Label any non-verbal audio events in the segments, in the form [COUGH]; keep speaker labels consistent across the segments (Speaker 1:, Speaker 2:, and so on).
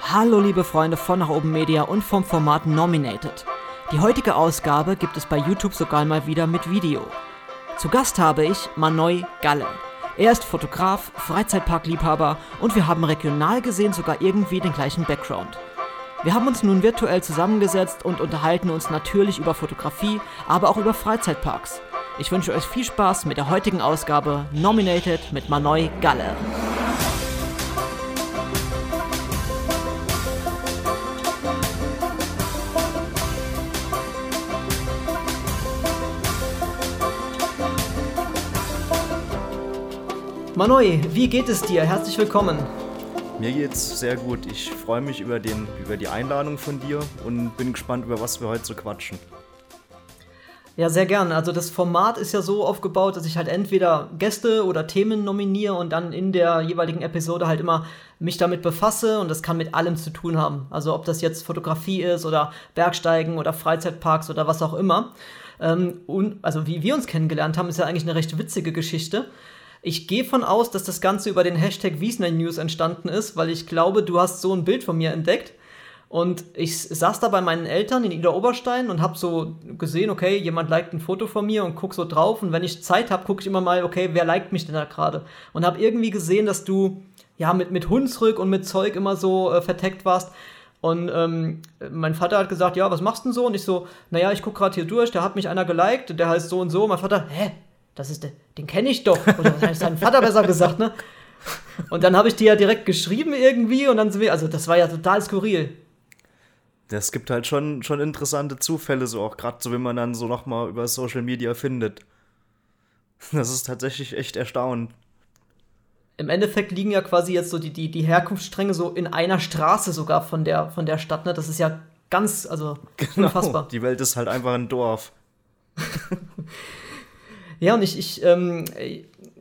Speaker 1: Hallo liebe Freunde von Nach oben Media und vom Format Nominated. Die heutige Ausgabe gibt es bei YouTube sogar mal wieder mit Video. Zu Gast habe ich Manoy Galle. Er ist Fotograf, Freizeitparkliebhaber und wir haben regional gesehen sogar irgendwie den gleichen Background. Wir haben uns nun virtuell zusammengesetzt und unterhalten uns natürlich über Fotografie, aber auch über Freizeitparks. Ich wünsche euch viel Spaß mit der heutigen Ausgabe Nominated mit Manoy Galle. Manoy, wie geht es dir? Herzlich willkommen.
Speaker 2: Mir geht's sehr gut. Ich freue mich über, den, über die Einladung von dir und bin gespannt, über was wir heute so quatschen.
Speaker 1: Ja, sehr gern. Also das Format ist ja so aufgebaut, dass ich halt entweder Gäste oder Themen nominiere und dann in der jeweiligen Episode halt immer mich damit befasse und das kann mit allem zu tun haben. Also ob das jetzt Fotografie ist oder Bergsteigen oder Freizeitparks oder was auch immer. Ähm, und also wie wir uns kennengelernt haben, ist ja eigentlich eine recht witzige Geschichte. Ich gehe von aus, dass das Ganze über den Hashtag Wiesner News entstanden ist, weil ich glaube, du hast so ein Bild von mir entdeckt. Und ich saß da bei meinen Eltern in Ida Oberstein und habe so gesehen, okay, jemand liked ein Foto von mir und guck so drauf. Und wenn ich Zeit habe, gucke ich immer mal, okay, wer liked mich denn da gerade? Und habe irgendwie gesehen, dass du ja mit, mit Hunsrück und mit Zeug immer so äh, verteckt warst. Und ähm, mein Vater hat gesagt, ja, was machst du denn so? Und ich so, naja, ich gucke gerade hier durch, da hat mich einer geliked, der heißt so und so. mein Vater, hä, das ist der, den kenne ich doch. Oder das hat sein Vater besser gesagt, ne? Und dann habe ich dir ja direkt geschrieben irgendwie und dann sind wir, also das war ja total skurril.
Speaker 2: Das gibt halt schon, schon interessante Zufälle, so auch gerade so, wenn man dann so nochmal über Social Media findet. Das ist tatsächlich echt erstaunend.
Speaker 1: Im Endeffekt liegen ja quasi jetzt so die, die, die Herkunftsstränge so in einer Straße sogar von der, von der Stadt, ne? Das ist ja ganz, also genau. unfassbar.
Speaker 2: Die Welt ist halt einfach ein Dorf. [LAUGHS]
Speaker 1: Ja, und ich, ich ähm,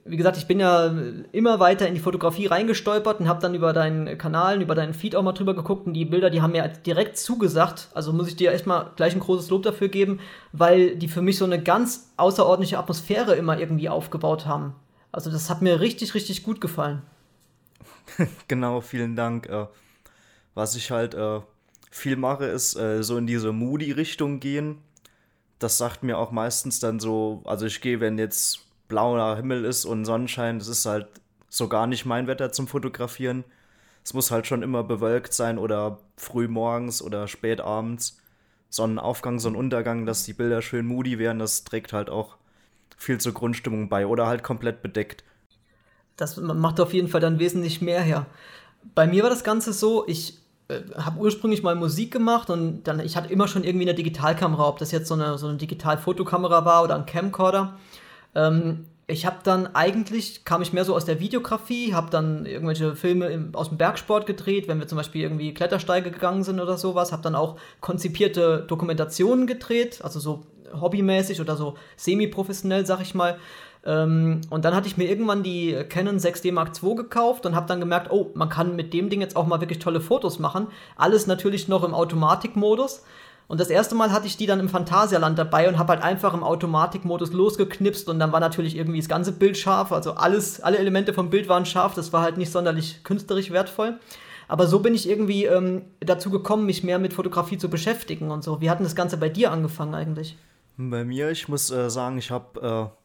Speaker 1: wie gesagt, ich bin ja immer weiter in die Fotografie reingestolpert und habe dann über deinen Kanal, über deinen Feed auch mal drüber geguckt und die Bilder, die haben mir direkt zugesagt. Also muss ich dir echt mal gleich ein großes Lob dafür geben, weil die für mich so eine ganz außerordentliche Atmosphäre immer irgendwie aufgebaut haben. Also das hat mir richtig, richtig gut gefallen. [LAUGHS]
Speaker 2: genau, vielen Dank. Äh, was ich halt äh, viel mache, ist äh, so in diese Moody-Richtung gehen das sagt mir auch meistens dann so, also ich gehe, wenn jetzt blauer Himmel ist und Sonnenschein, das ist halt so gar nicht mein Wetter zum Fotografieren. Es muss halt schon immer bewölkt sein oder früh morgens oder spät abends. Sonnenaufgang, Sonnenuntergang, dass die Bilder schön moody werden, das trägt halt auch viel zur Grundstimmung bei oder halt komplett bedeckt.
Speaker 1: Das macht auf jeden Fall dann wesentlich mehr her. Bei mir war das Ganze so, ich äh, habe ursprünglich mal Musik gemacht und dann ich hatte immer schon irgendwie eine Digitalkamera, ob das jetzt so eine, so eine Digitalfotokamera war oder ein Camcorder. Ähm, ich habe dann eigentlich, kam ich mehr so aus der Videografie, habe dann irgendwelche Filme im, aus dem Bergsport gedreht, wenn wir zum Beispiel irgendwie Klettersteige gegangen sind oder sowas, habe dann auch konzipierte Dokumentationen gedreht, also so hobbymäßig oder so semi-professionell, sag ich mal. Ähm, und dann hatte ich mir irgendwann die Canon 6D Mark II gekauft und habe dann gemerkt, oh, man kann mit dem Ding jetzt auch mal wirklich tolle Fotos machen. Alles natürlich noch im Automatikmodus. Und das erste Mal hatte ich die dann im Phantasialand dabei und habe halt einfach im Automatikmodus losgeknipst und dann war natürlich irgendwie das ganze Bild scharf, also alles, alle Elemente vom Bild waren scharf, das war halt nicht sonderlich künstlerisch wertvoll. Aber so bin ich irgendwie ähm, dazu gekommen, mich mehr mit Fotografie zu beschäftigen und so. Wie hat denn das Ganze bei dir angefangen eigentlich?
Speaker 2: Bei mir, ich muss äh, sagen, ich habe äh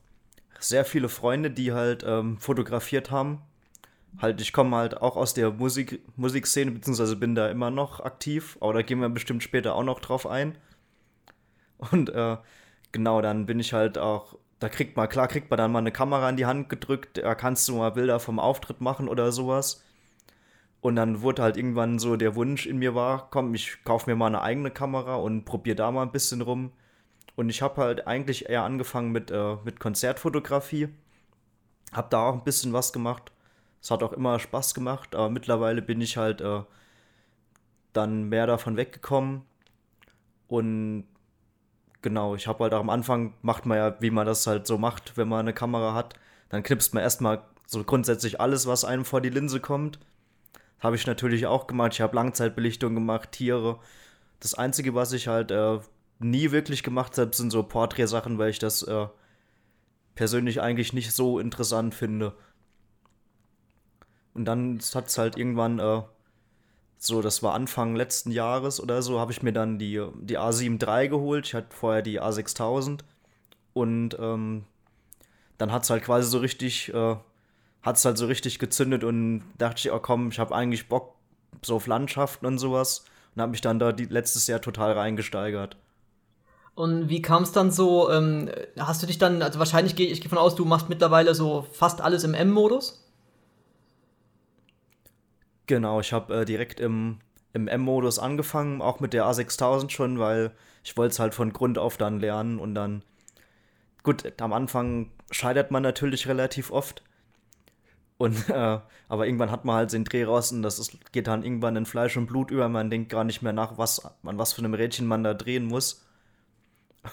Speaker 2: sehr viele Freunde, die halt ähm, fotografiert haben. Halt, ich komme halt auch aus der Musik, Musikszene, beziehungsweise bin da immer noch aktiv, aber da gehen wir bestimmt später auch noch drauf ein. Und äh, genau, dann bin ich halt auch, da kriegt man, klar kriegt man dann mal eine Kamera in die Hand gedrückt, da kannst du mal Bilder vom Auftritt machen oder sowas. Und dann wurde halt irgendwann so der Wunsch in mir war, komm, ich kaufe mir mal eine eigene Kamera und probiere da mal ein bisschen rum. Und ich habe halt eigentlich eher angefangen mit, äh, mit Konzertfotografie. Habe da auch ein bisschen was gemacht. Es hat auch immer Spaß gemacht, aber mittlerweile bin ich halt äh, dann mehr davon weggekommen. Und genau, ich habe halt auch am Anfang, macht man ja, wie man das halt so macht, wenn man eine Kamera hat. Dann knipst man erstmal so grundsätzlich alles, was einem vor die Linse kommt. Habe ich natürlich auch gemacht. Ich habe Langzeitbelichtung gemacht, Tiere. Das Einzige, was ich halt äh, nie wirklich gemacht habe, sind so Porträtsachen, weil ich das äh, persönlich eigentlich nicht so interessant finde. Und dann hat es halt irgendwann, äh, so, das war Anfang letzten Jahres oder so, habe ich mir dann die, die A7 III geholt. Ich hatte vorher die A6000. Und ähm, dann hat es halt quasi so richtig, äh, hat es halt so richtig gezündet und dachte ich, oh komm, ich habe eigentlich Bock so auf Landschaften und sowas. Und habe mich dann da die, letztes Jahr total reingesteigert.
Speaker 1: Und wie kam es dann so? Ähm, hast du dich dann, also wahrscheinlich gehe ich gehe von aus, du machst mittlerweile so fast alles im M-Modus?
Speaker 2: Genau, ich habe äh, direkt im, im M-Modus angefangen, auch mit der A6000 schon, weil ich wollte es halt von Grund auf dann lernen und dann, gut, am Anfang scheitert man natürlich relativ oft. Und, [LAUGHS] äh, aber irgendwann hat man halt den Dreh raus und das ist, geht dann irgendwann in Fleisch und Blut über. Man denkt gar nicht mehr nach, was, an was für einem Rädchen man da drehen muss.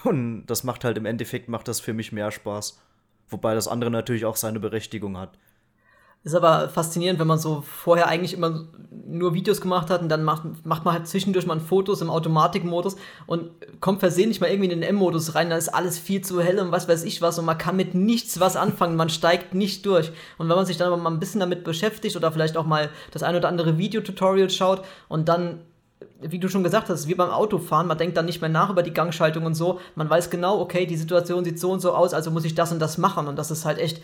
Speaker 2: Und das macht halt im Endeffekt, macht das für mich mehr Spaß. Wobei das andere natürlich auch seine Berechtigung hat.
Speaker 1: Ist aber faszinierend, wenn man so vorher eigentlich immer nur Videos gemacht hat und dann macht, macht man halt zwischendurch mal Fotos im Automatikmodus und kommt versehentlich mal irgendwie in den M-Modus rein, dann ist alles viel zu hell und was weiß ich was und man kann mit nichts was anfangen, man steigt nicht durch. Und wenn man sich dann aber mal ein bisschen damit beschäftigt oder vielleicht auch mal das ein oder andere Videotutorial schaut und dann wie du schon gesagt hast, wie beim Autofahren, man denkt dann nicht mehr nach über die Gangschaltung und so. Man weiß genau, okay, die Situation sieht so und so aus, also muss ich das und das machen. Und das ist halt echt,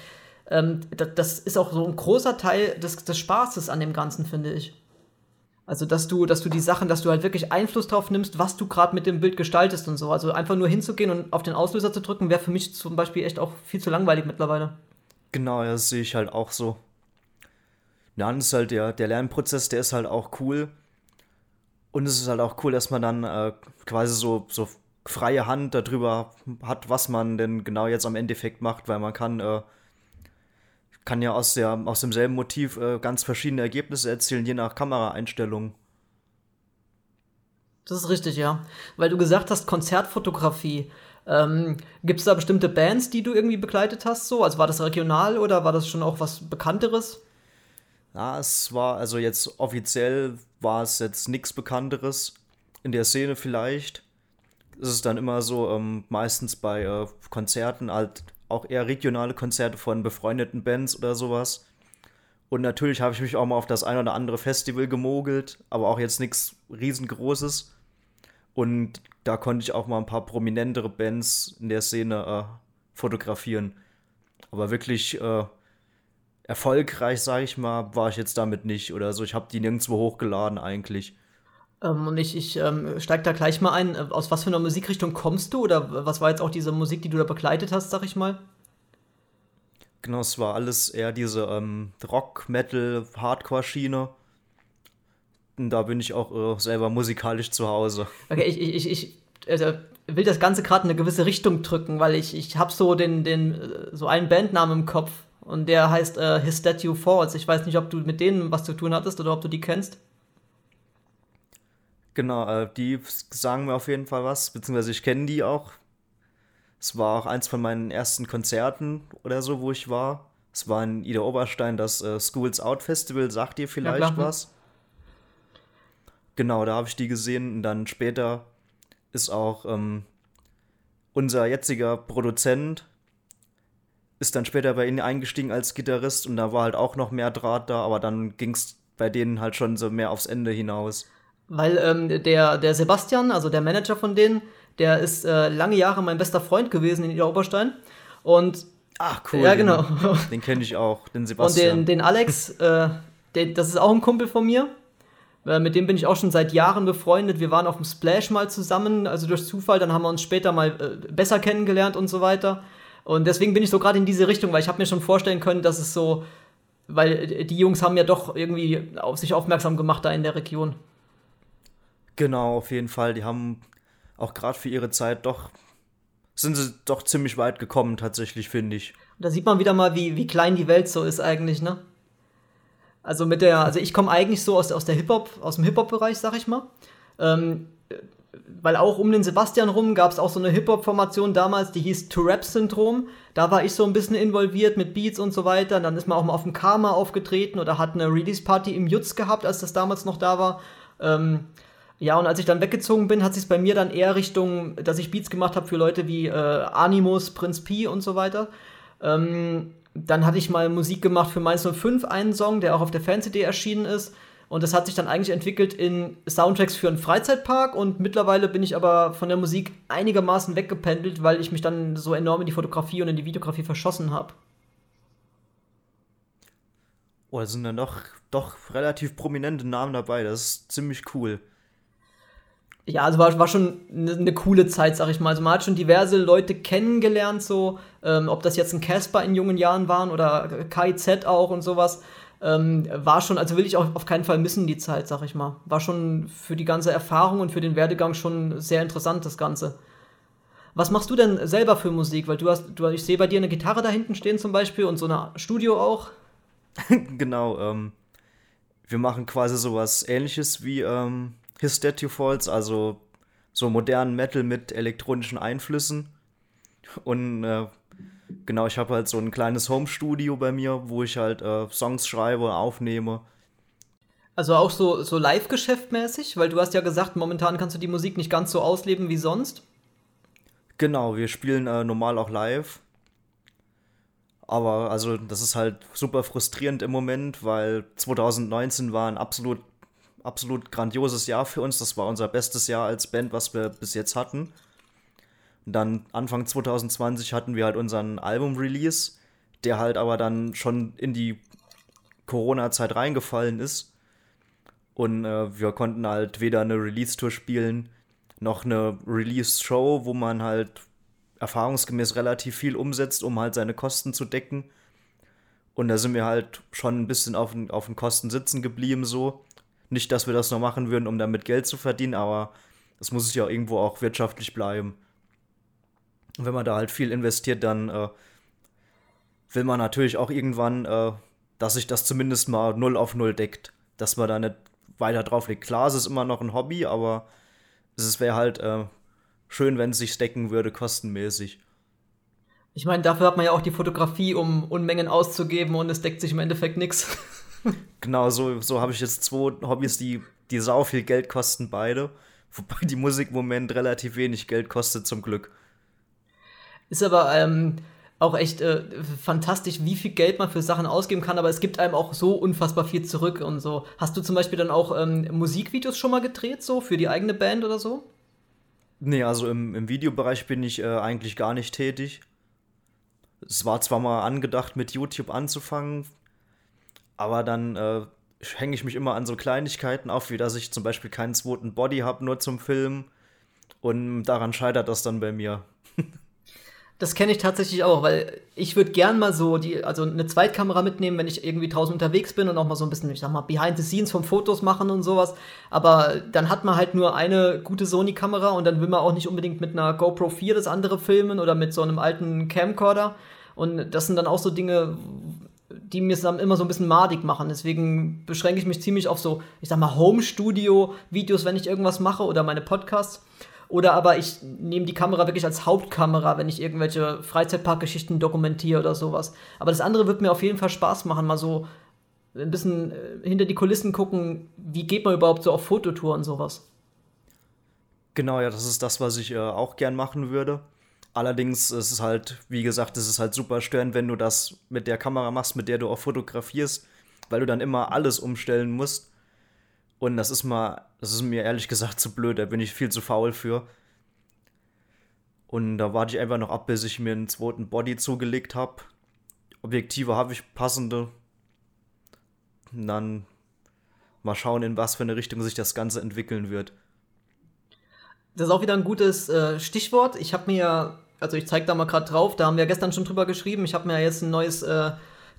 Speaker 1: ähm, das, das, ist auch so ein großer Teil des, des Spaßes an dem Ganzen, finde ich. Also, dass du, dass du die Sachen, dass du halt wirklich Einfluss drauf nimmst, was du gerade mit dem Bild gestaltest und so. Also einfach nur hinzugehen und auf den Auslöser zu drücken, wäre für mich zum Beispiel echt auch viel zu langweilig mittlerweile.
Speaker 2: Genau, ja, das sehe ich halt auch so. Und ist halt der, der Lernprozess, der ist halt auch cool. Und es ist halt auch cool, dass man dann äh, quasi so, so freie Hand darüber hat, was man denn genau jetzt am Endeffekt macht, weil man kann äh, kann ja aus, der, aus demselben Motiv äh, ganz verschiedene Ergebnisse erzielen, je nach Kameraeinstellung.
Speaker 1: Das ist richtig, ja. Weil du gesagt hast, Konzertfotografie. Ähm, Gibt es da bestimmte Bands, die du irgendwie begleitet hast? So? Also war das regional oder war das schon auch was Bekannteres?
Speaker 2: Ja, es war, also jetzt offiziell war es jetzt nichts Bekannteres. In der Szene vielleicht. Es ist dann immer so, ähm, meistens bei äh, Konzerten halt auch eher regionale Konzerte von befreundeten Bands oder sowas. Und natürlich habe ich mich auch mal auf das ein oder andere Festival gemogelt, aber auch jetzt nichts riesengroßes. Und da konnte ich auch mal ein paar prominentere Bands in der Szene äh, fotografieren. Aber wirklich äh, erfolgreich, sage ich mal, war ich jetzt damit nicht oder so. Ich habe die nirgendwo hochgeladen eigentlich.
Speaker 1: Ähm, und ich, ich ähm, steige da gleich mal ein. Äh, aus was für einer Musikrichtung kommst du? Oder was war jetzt auch diese Musik, die du da begleitet hast, sag ich mal?
Speaker 2: Genau, es war alles eher diese ähm, Rock, Metal, Hardcore-Schiene. Da bin ich auch äh, selber musikalisch zu Hause.
Speaker 1: Okay, ich, ich, ich also will das Ganze gerade in eine gewisse Richtung drücken, weil ich, ich habe so den, den, äh, so einen Bandnamen im Kopf und der heißt äh, His Statue Falls. Ich weiß nicht, ob du mit denen was zu tun hattest oder ob du die kennst.
Speaker 2: Genau, äh, die sagen mir auf jeden Fall was, beziehungsweise ich kenne die auch. Es war auch eins von meinen ersten Konzerten oder so, wo ich war. Es war in Ida Oberstein das äh, Schools Out Festival, sagt ihr vielleicht ja, was? Genau, da habe ich die gesehen und dann später ist auch ähm, unser jetziger Produzent ist dann später bei ihnen eingestiegen als Gitarrist und da war halt auch noch mehr Draht da, aber dann ging es bei denen halt schon so mehr aufs Ende hinaus.
Speaker 1: Weil ähm, der, der Sebastian, also der Manager von denen, der ist äh, lange Jahre mein bester Freund gewesen in Ida Oberstein. Und.
Speaker 2: Ach, cool.
Speaker 1: Ja, genau.
Speaker 2: Den, den kenne ich auch, den Sebastian.
Speaker 1: Und den, den Alex, [LAUGHS] äh, den, das ist auch ein Kumpel von mir. Äh, mit dem bin ich auch schon seit Jahren befreundet. Wir waren auf dem Splash mal zusammen, also durch Zufall. Dann haben wir uns später mal äh, besser kennengelernt und so weiter. Und deswegen bin ich so gerade in diese Richtung, weil ich habe mir schon vorstellen können, dass es so, weil die Jungs haben ja doch irgendwie auf sich aufmerksam gemacht da in der Region.
Speaker 2: Genau, auf jeden Fall. Die haben auch gerade für ihre Zeit doch, sind sie doch ziemlich weit gekommen, tatsächlich, finde ich.
Speaker 1: Und da sieht man wieder mal, wie, wie klein die Welt so ist eigentlich, ne? Also mit der, also ich komme eigentlich so aus, aus der Hip-Hop, aus dem Hip-Hop-Bereich, sag ich mal. Ähm, weil auch um den Sebastian rum gab es auch so eine Hip-Hop-Formation damals, die hieß To-Rap-Syndrom. Da war ich so ein bisschen involviert mit Beats und so weiter. Und dann ist man auch mal auf dem Karma aufgetreten oder hat eine Release-Party im Jutz gehabt, als das damals noch da war. Ähm, ja, und als ich dann weggezogen bin, hat sich bei mir dann eher Richtung, dass ich Beats gemacht habe für Leute wie äh, Animus, Prinz P und so weiter. Ähm, dann hatte ich mal Musik gemacht für Mainz 05, einen Song, der auch auf der Fan-CD erschienen ist. Und das hat sich dann eigentlich entwickelt in Soundtracks für einen Freizeitpark. Und mittlerweile bin ich aber von der Musik einigermaßen weggependelt, weil ich mich dann so enorm in die Fotografie und in die Videografie verschossen habe.
Speaker 2: Oh, da sind dann doch, doch relativ prominente Namen dabei. Das ist ziemlich cool.
Speaker 1: Ja, also war, war schon eine ne coole Zeit, sag ich mal. Also man hat schon diverse Leute kennengelernt, so, ähm, ob das jetzt ein Casper in jungen Jahren waren oder KIZ auch und sowas. Ähm, war schon, also will ich auch auf keinen Fall missen, die Zeit, sag ich mal. War schon für die ganze Erfahrung und für den Werdegang schon sehr interessant, das Ganze. Was machst du denn selber für Musik? Weil du hast, du, ich sehe bei dir eine Gitarre da hinten stehen zum Beispiel und so ein Studio auch. [LAUGHS]
Speaker 2: genau, ähm, wir machen quasi sowas ähnliches wie ähm, His Statue Falls, also so modernen Metal mit elektronischen Einflüssen. Und äh, genau, ich habe halt so ein kleines Home-Studio bei mir, wo ich halt äh, Songs schreibe, aufnehme.
Speaker 1: Also auch so, so Live-Geschäftmäßig, weil du hast ja gesagt, momentan kannst du die Musik nicht ganz so ausleben wie sonst.
Speaker 2: Genau, wir spielen äh, normal auch live. Aber also das ist halt super frustrierend im Moment, weil 2019 war ein absolut, absolut grandioses Jahr für uns. Das war unser bestes Jahr als Band, was wir bis jetzt hatten. Dann Anfang 2020 hatten wir halt unseren Album-Release, der halt aber dann schon in die Corona-Zeit reingefallen ist. Und äh, wir konnten halt weder eine Release-Tour spielen, noch eine Release-Show, wo man halt erfahrungsgemäß relativ viel umsetzt, um halt seine Kosten zu decken. Und da sind wir halt schon ein bisschen auf den, auf den Kosten sitzen geblieben, so. Nicht, dass wir das noch machen würden, um damit Geld zu verdienen, aber es muss ja irgendwo auch wirtschaftlich bleiben. Und wenn man da halt viel investiert, dann äh, will man natürlich auch irgendwann, äh, dass sich das zumindest mal null auf null deckt. Dass man da nicht weiter drauf legt. Klar, es ist immer noch ein Hobby, aber es wäre halt äh, schön, wenn es sich decken würde, kostenmäßig.
Speaker 1: Ich meine, dafür hat man ja auch die Fotografie, um Unmengen auszugeben und es deckt sich im Endeffekt nichts. [LAUGHS]
Speaker 2: Genau, so, so habe ich jetzt zwei Hobbys, die, die sau viel Geld kosten, beide. Wobei die Musik im Moment relativ wenig Geld kostet, zum Glück.
Speaker 1: Ist aber ähm, auch echt äh, fantastisch, wie viel Geld man für Sachen ausgeben kann, aber es gibt einem auch so unfassbar viel zurück und so. Hast du zum Beispiel dann auch ähm, Musikvideos schon mal gedreht, so für die eigene Band oder so?
Speaker 2: Nee, also im, im Videobereich bin ich äh, eigentlich gar nicht tätig. Es war zwar mal angedacht, mit YouTube anzufangen, aber dann äh, hänge ich mich immer an so Kleinigkeiten auf, wie dass ich zum Beispiel keinen zweiten Body habe, nur zum Filmen. Und daran scheitert das dann bei mir.
Speaker 1: Das kenne ich tatsächlich auch, weil ich würde gern mal so die, also eine Zweitkamera mitnehmen, wenn ich irgendwie draußen unterwegs bin und auch mal so ein bisschen, ich sag mal, behind the scenes von Fotos machen und sowas. Aber dann hat man halt nur eine gute Sony-Kamera und dann will man auch nicht unbedingt mit einer GoPro 4 das andere filmen oder mit so einem alten Camcorder. Und das sind dann auch so Dinge, die mir dann immer so ein bisschen madig machen. Deswegen beschränke ich mich ziemlich auf so, ich sag mal, Home-Studio-Videos, wenn ich irgendwas mache oder meine Podcasts. Oder aber ich nehme die Kamera wirklich als Hauptkamera, wenn ich irgendwelche Freizeitparkgeschichten dokumentiere oder sowas. Aber das andere wird mir auf jeden Fall Spaß machen, mal so ein bisschen äh, hinter die Kulissen gucken, wie geht man überhaupt so auf Fototour und sowas.
Speaker 2: Genau, ja, das ist das, was ich äh, auch gern machen würde. Allerdings ist es halt, wie gesagt, es ist halt super störend, wenn du das mit der Kamera machst, mit der du auch fotografierst, weil du dann immer alles umstellen musst. Und das ist mal, das ist mir ehrlich gesagt zu blöd, da bin ich viel zu faul für. Und da warte ich einfach noch ab, bis ich mir einen zweiten Body zugelegt habe. Objektive habe ich passende. Und dann mal schauen, in was für eine Richtung sich das Ganze entwickeln wird.
Speaker 1: Das ist auch wieder ein gutes äh, Stichwort. Ich habe mir, also ich zeige da mal gerade drauf, da haben wir gestern schon drüber geschrieben. Ich habe mir jetzt ein neues äh,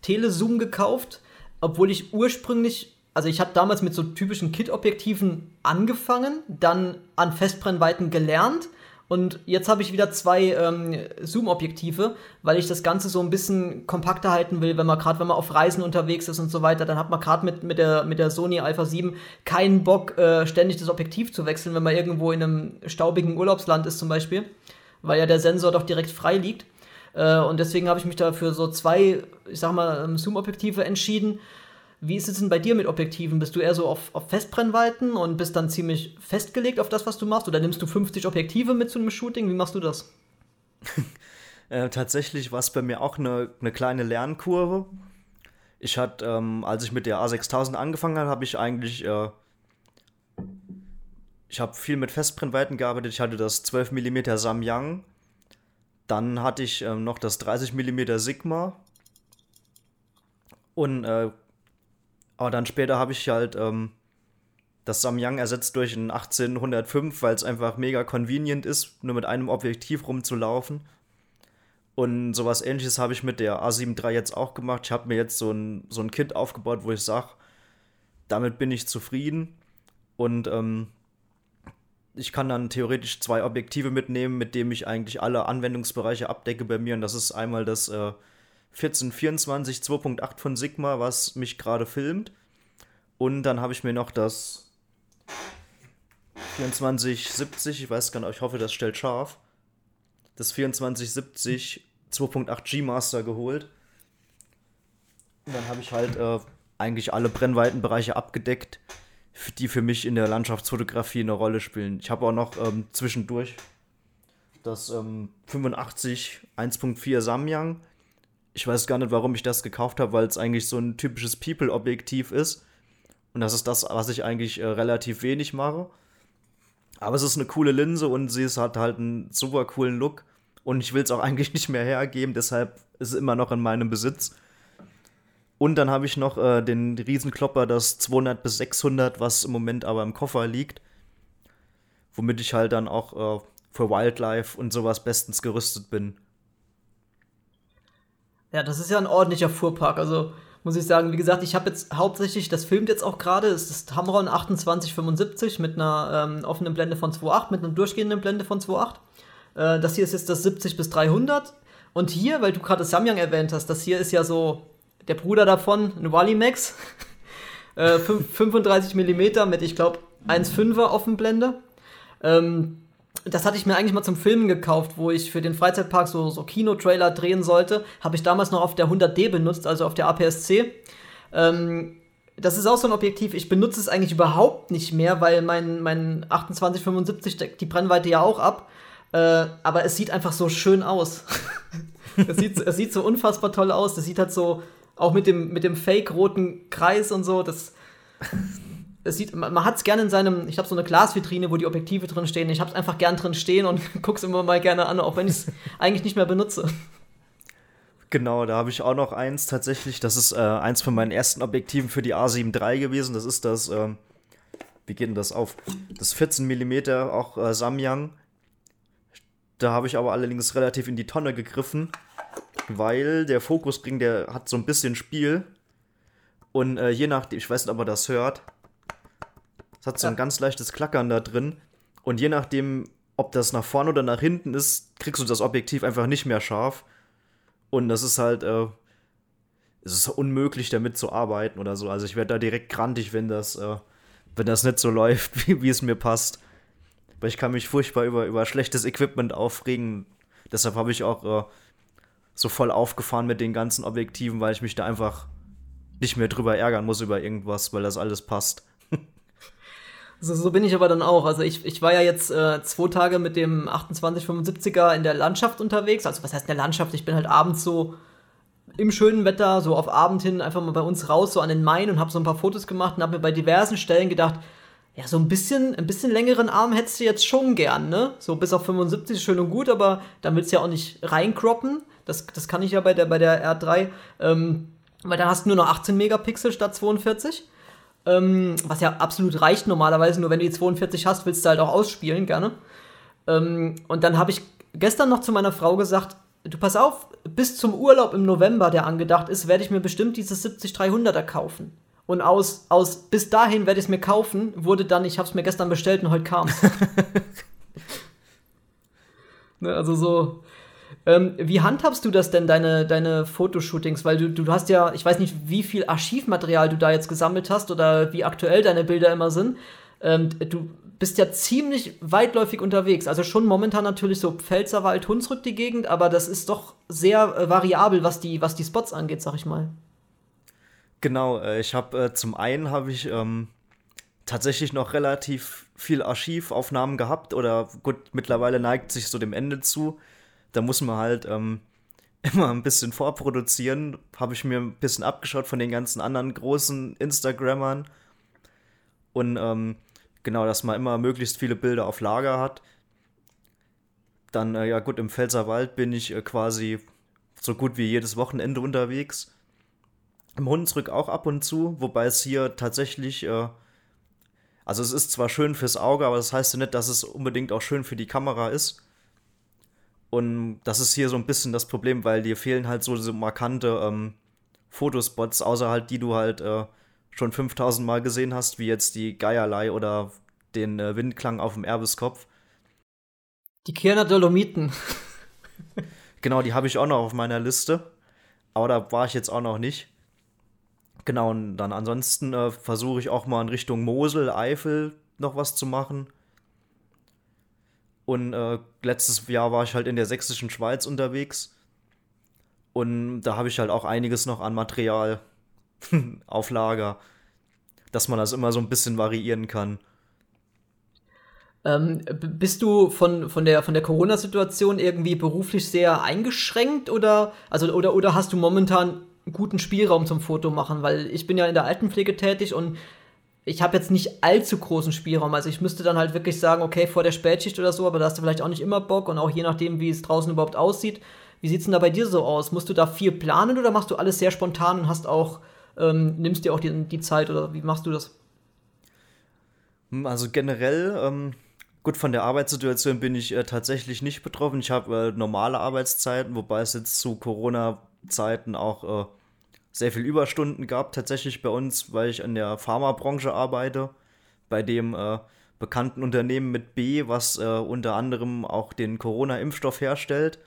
Speaker 1: Telezoom gekauft, obwohl ich ursprünglich also ich habe damals mit so typischen Kit-Objektiven angefangen, dann an Festbrennweiten gelernt und jetzt habe ich wieder zwei ähm, Zoom-Objektive, weil ich das Ganze so ein bisschen kompakter halten will, wenn man gerade wenn man auf Reisen unterwegs ist und so weiter, dann hat man gerade mit, mit, der, mit der Sony Alpha 7 keinen Bock, äh, ständig das Objektiv zu wechseln, wenn man irgendwo in einem staubigen Urlaubsland ist zum Beispiel, weil ja der Sensor doch direkt frei liegt. Äh, und deswegen habe ich mich dafür so zwei, ich sag mal, ähm, Zoom-Objektive entschieden wie ist es denn bei dir mit Objektiven? Bist du eher so auf, auf Festbrennweiten und bist dann ziemlich festgelegt auf das, was du machst? Oder nimmst du 50 Objektive mit zu einem Shooting? Wie machst du das? [LAUGHS]
Speaker 2: Äh, tatsächlich war es bei mir auch eine, eine kleine Lernkurve. Ich hatte, ähm, als ich mit der A6000 angefangen habe, habe ich eigentlich, äh, ich habe viel mit Festbrennweiten gearbeitet. Ich hatte das 12 mm Samyang. Dann hatte ich ähm, noch das 30 mm Sigma. Und, äh, aber dann später habe ich halt ähm, das Samyang ersetzt durch ein 1805, weil es einfach mega convenient ist, nur mit einem Objektiv rumzulaufen. Und sowas ähnliches habe ich mit der A7 III jetzt auch gemacht. Ich habe mir jetzt so ein, so ein Kit aufgebaut, wo ich sage, damit bin ich zufrieden. Und ähm, ich kann dann theoretisch zwei Objektive mitnehmen, mit denen ich eigentlich alle Anwendungsbereiche abdecke bei mir. Und das ist einmal das äh, 1424 2.8 von Sigma, was mich gerade filmt. Und dann habe ich mir noch das 2470, ich weiß gar nicht, ich hoffe, das stellt scharf das 2470 2.8 G-Master geholt. Und dann habe ich halt äh, eigentlich alle Brennweitenbereiche abgedeckt, die für mich in der Landschaftsfotografie eine Rolle spielen. Ich habe auch noch ähm, zwischendurch das ähm, 85 1.4 Samyang. Ich weiß gar nicht, warum ich das gekauft habe, weil es eigentlich so ein typisches People-Objektiv ist. Und das ist das, was ich eigentlich äh, relativ wenig mache. Aber es ist eine coole Linse und sie ist, hat halt einen super coolen Look. Und ich will es auch [LAUGHS] eigentlich nicht mehr hergeben, deshalb ist es immer noch in meinem Besitz. Und dann habe ich noch äh, den Riesenklopper, das 200 bis 600, was im Moment aber im Koffer liegt. Womit ich halt dann auch äh, für Wildlife und sowas bestens gerüstet bin.
Speaker 1: Ja, das ist ja ein ordentlicher Fuhrpark. Also muss ich sagen, wie gesagt, ich habe jetzt hauptsächlich, das filmt jetzt auch gerade, ist Tamron 2875 mit einer ähm, offenen Blende von 2.8, mit einer durchgehenden Blende von 2.8. Äh, das hier ist jetzt das 70 bis 300. Und hier, weil du gerade Samyang erwähnt hast, das hier ist ja so der Bruder davon, ein Wally-Max. [LAUGHS] äh, 35 mm mit, ich glaube, 1,5er Offenblende. Ähm, das hatte ich mir eigentlich mal zum Filmen gekauft, wo ich für den Freizeitpark so, so Kinotrailer drehen sollte. Habe ich damals noch auf der 100D benutzt, also auf der APS-C. Ähm, das ist auch so ein Objektiv, ich benutze es eigentlich überhaupt nicht mehr, weil mein, mein 2875 deckt die Brennweite ja auch ab. Äh, aber es sieht einfach so schön aus. [LAUGHS] es, sieht, es sieht so unfassbar toll aus. Das sieht halt so, auch mit dem, mit dem fake-roten Kreis und so, das es sieht, man, man hat es gerne in seinem, ich habe so eine Glasvitrine, wo die Objektive drin stehen. Ich habe es einfach gern drin stehen und [LAUGHS] gucke es immer mal gerne an, auch wenn ich es [LAUGHS] eigentlich nicht mehr benutze.
Speaker 2: Genau, da habe ich auch noch eins tatsächlich. Das ist äh, eins von meinen ersten Objektiven für die A7 III gewesen. Das ist das, äh, wie geht denn das auf? Das 14 mm, auch äh, Samyang. Da habe ich aber allerdings relativ in die Tonne gegriffen, weil der Fokusring, der hat so ein bisschen Spiel. Und äh, je nachdem, ich weiß nicht, ob man das hört, es hat so ein ganz leichtes Klackern da drin. Und je nachdem, ob das nach vorne oder nach hinten ist, kriegst du das Objektiv einfach nicht mehr scharf. Und das ist halt, äh, es ist unmöglich, damit zu arbeiten oder so. Also ich werde da direkt grantig, wenn das, äh, wenn das nicht so läuft, [LAUGHS] wie, wie es mir passt. Weil ich kann mich furchtbar über, über schlechtes Equipment aufregen. Deshalb habe ich auch äh, so voll aufgefahren mit den ganzen Objektiven, weil ich mich da einfach nicht mehr drüber ärgern muss über irgendwas, weil das alles passt.
Speaker 1: So, so bin ich aber dann auch. Also ich, ich war ja jetzt äh, zwei Tage mit dem 2875er in der Landschaft unterwegs. Also was heißt in der Landschaft? Ich bin halt abends so im schönen Wetter, so auf Abend hin, einfach mal bei uns raus, so an den Main und habe so ein paar Fotos gemacht und habe mir bei diversen Stellen gedacht, ja, so ein bisschen, ein bisschen längeren Arm hättest du jetzt schon gern, ne? So bis auf 75 ist schön und gut, aber dann willst du ja auch nicht reinkroppen. Das, das kann ich ja bei der, bei der R3. Ähm, weil dann hast du nur noch 18 Megapixel statt 42. Ähm, was ja absolut reicht normalerweise, nur wenn du die 42 hast, willst du halt auch ausspielen, gerne. Ähm, und dann habe ich gestern noch zu meiner Frau gesagt, du pass auf, bis zum Urlaub im November, der angedacht ist, werde ich mir bestimmt dieses 70-300er kaufen. Und aus, aus bis dahin werde ich es mir kaufen, wurde dann, ich habe es mir gestern bestellt und heute kam es. [LAUGHS] ne, also so, ähm, wie handhabst du das denn, deine, deine Fotoshootings? Weil du, du hast ja, ich weiß nicht, wie viel Archivmaterial du da jetzt gesammelt hast oder wie aktuell deine Bilder immer sind. Ähm, du bist ja ziemlich weitläufig unterwegs. Also schon momentan natürlich so Pfälzerwald, Hunsrück die Gegend, aber das ist doch sehr äh, variabel, was die, was die Spots angeht, sag ich mal.
Speaker 2: Genau, äh, ich habe äh, zum einen habe ich ähm, tatsächlich noch relativ viel Archivaufnahmen gehabt oder gut, mittlerweile neigt sich so dem Ende zu da muss man halt ähm, [LAUGHS] immer ein bisschen vorproduzieren. Habe ich mir ein bisschen abgeschaut von den ganzen anderen großen Instagrammern. Und ähm, genau, dass man immer möglichst viele Bilder auf Lager hat. Dann, äh, ja gut, im Pfälzerwald bin ich äh, quasi so gut wie jedes Wochenende unterwegs. Im Hunsrück auch ab und zu, wobei es hier tatsächlich, äh, also es ist zwar schön fürs Auge, aber das heißt ja nicht, dass es unbedingt auch schön für die Kamera ist. Und das ist hier so ein bisschen das Problem, weil dir fehlen halt so, so markante ähm, Fotospots, außer halt die du halt äh, schon 5000 Mal gesehen hast, wie jetzt die Geierlei oder den äh, Windklang auf dem Erbeskopf.
Speaker 1: Die Kirner Dolomiten.
Speaker 2: genau, die habe ich auch noch auf meiner Liste. Aber da war ich jetzt auch noch nicht. Genau, und dann ansonsten äh, versuche ich auch mal in Richtung Mosel, Eifel noch was zu machen. Und äh, letztes Jahr war ich halt in der sächsischen Schweiz unterwegs. Und da habe ich halt auch einiges noch an Material [LAUGHS] auf Lager, dass man das immer so ein bisschen variieren kann.
Speaker 1: Ähm, bist du von, von der, von der Corona-Situation irgendwie beruflich sehr eingeschränkt oder, also, oder, oder hast du momentan guten Spielraum zum Foto machen? Weil ich bin ja in der Altenpflege tätig und ich habe jetzt nicht allzu großen Spielraum. Also ich müsste dann halt wirklich sagen, okay, vor der Spätschicht oder so, aber da hast du vielleicht auch nicht immer Bock und auch je nachdem, wie es draußen überhaupt aussieht. Wie sieht es denn da bei dir so aus? Musst du da viel planen oder machst du alles sehr spontan und hast auch, ähm, nimmst dir auch die, die Zeit oder wie machst du das?
Speaker 2: Hm, also generell, ähm, gut, von der Arbeitssituation bin ich äh, tatsächlich nicht betroffen. Ich habe äh, normale Arbeitszeiten, wobei es jetzt zu Corona-Zeiten auch äh, sehr viel Überstunden gab tatsächlich bei uns, weil ich in der Pharmabranche arbeite, bei dem äh, bekannten Unternehmen mit B, was äh, unter anderem auch den Corona-Impfstoff herstellt.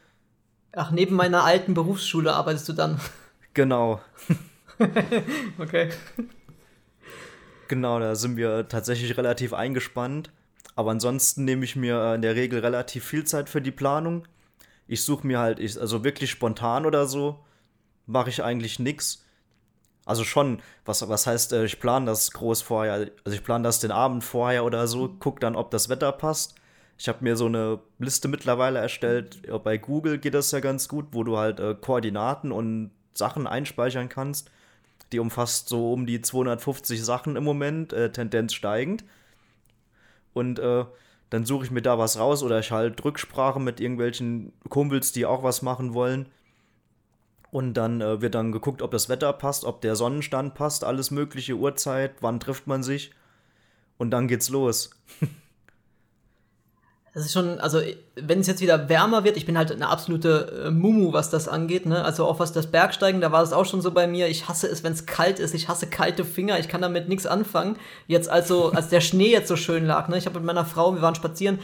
Speaker 1: Ach, neben meiner alten Berufsschule arbeitest du dann? [LAUGHS]
Speaker 2: Genau. [LAUGHS]
Speaker 1: okay.
Speaker 2: Genau, da sind wir tatsächlich relativ eingespannt. Aber ansonsten nehme ich mir äh, in der Regel relativ viel Zeit für die Planung. Ich suche mir halt, ich, also wirklich spontan oder so, mache ich eigentlich nichts. Also schon, was, was heißt, äh, ich plane das groß vorher, also ich plane das den Abend vorher oder so, guck dann, ob das Wetter passt. Ich habe mir so eine Liste mittlerweile erstellt, bei Google geht das ja ganz gut, wo du halt äh, Koordinaten und Sachen einspeichern kannst. Die umfasst so um die 250 Sachen im Moment, äh, Tendenz steigend. Und äh, dann suche ich mir da was raus oder ich halt Rücksprache mit irgendwelchen Kumpels, die auch was machen wollen. Und dann äh, wird dann geguckt, ob das Wetter passt, ob der Sonnenstand passt, alles mögliche, Uhrzeit, wann trifft man sich. Und dann geht's los. [LAUGHS]
Speaker 1: Das ist schon, also wenn es jetzt wieder wärmer wird, ich bin halt eine absolute äh, Mumu, was das angeht, ne? Also auch was das Bergsteigen, da war es auch schon so bei mir. Ich hasse es, wenn es kalt ist. Ich hasse kalte Finger. Ich kann damit nichts anfangen. Jetzt also, als der Schnee jetzt so schön lag, ne? Ich habe mit meiner Frau, wir waren spazieren,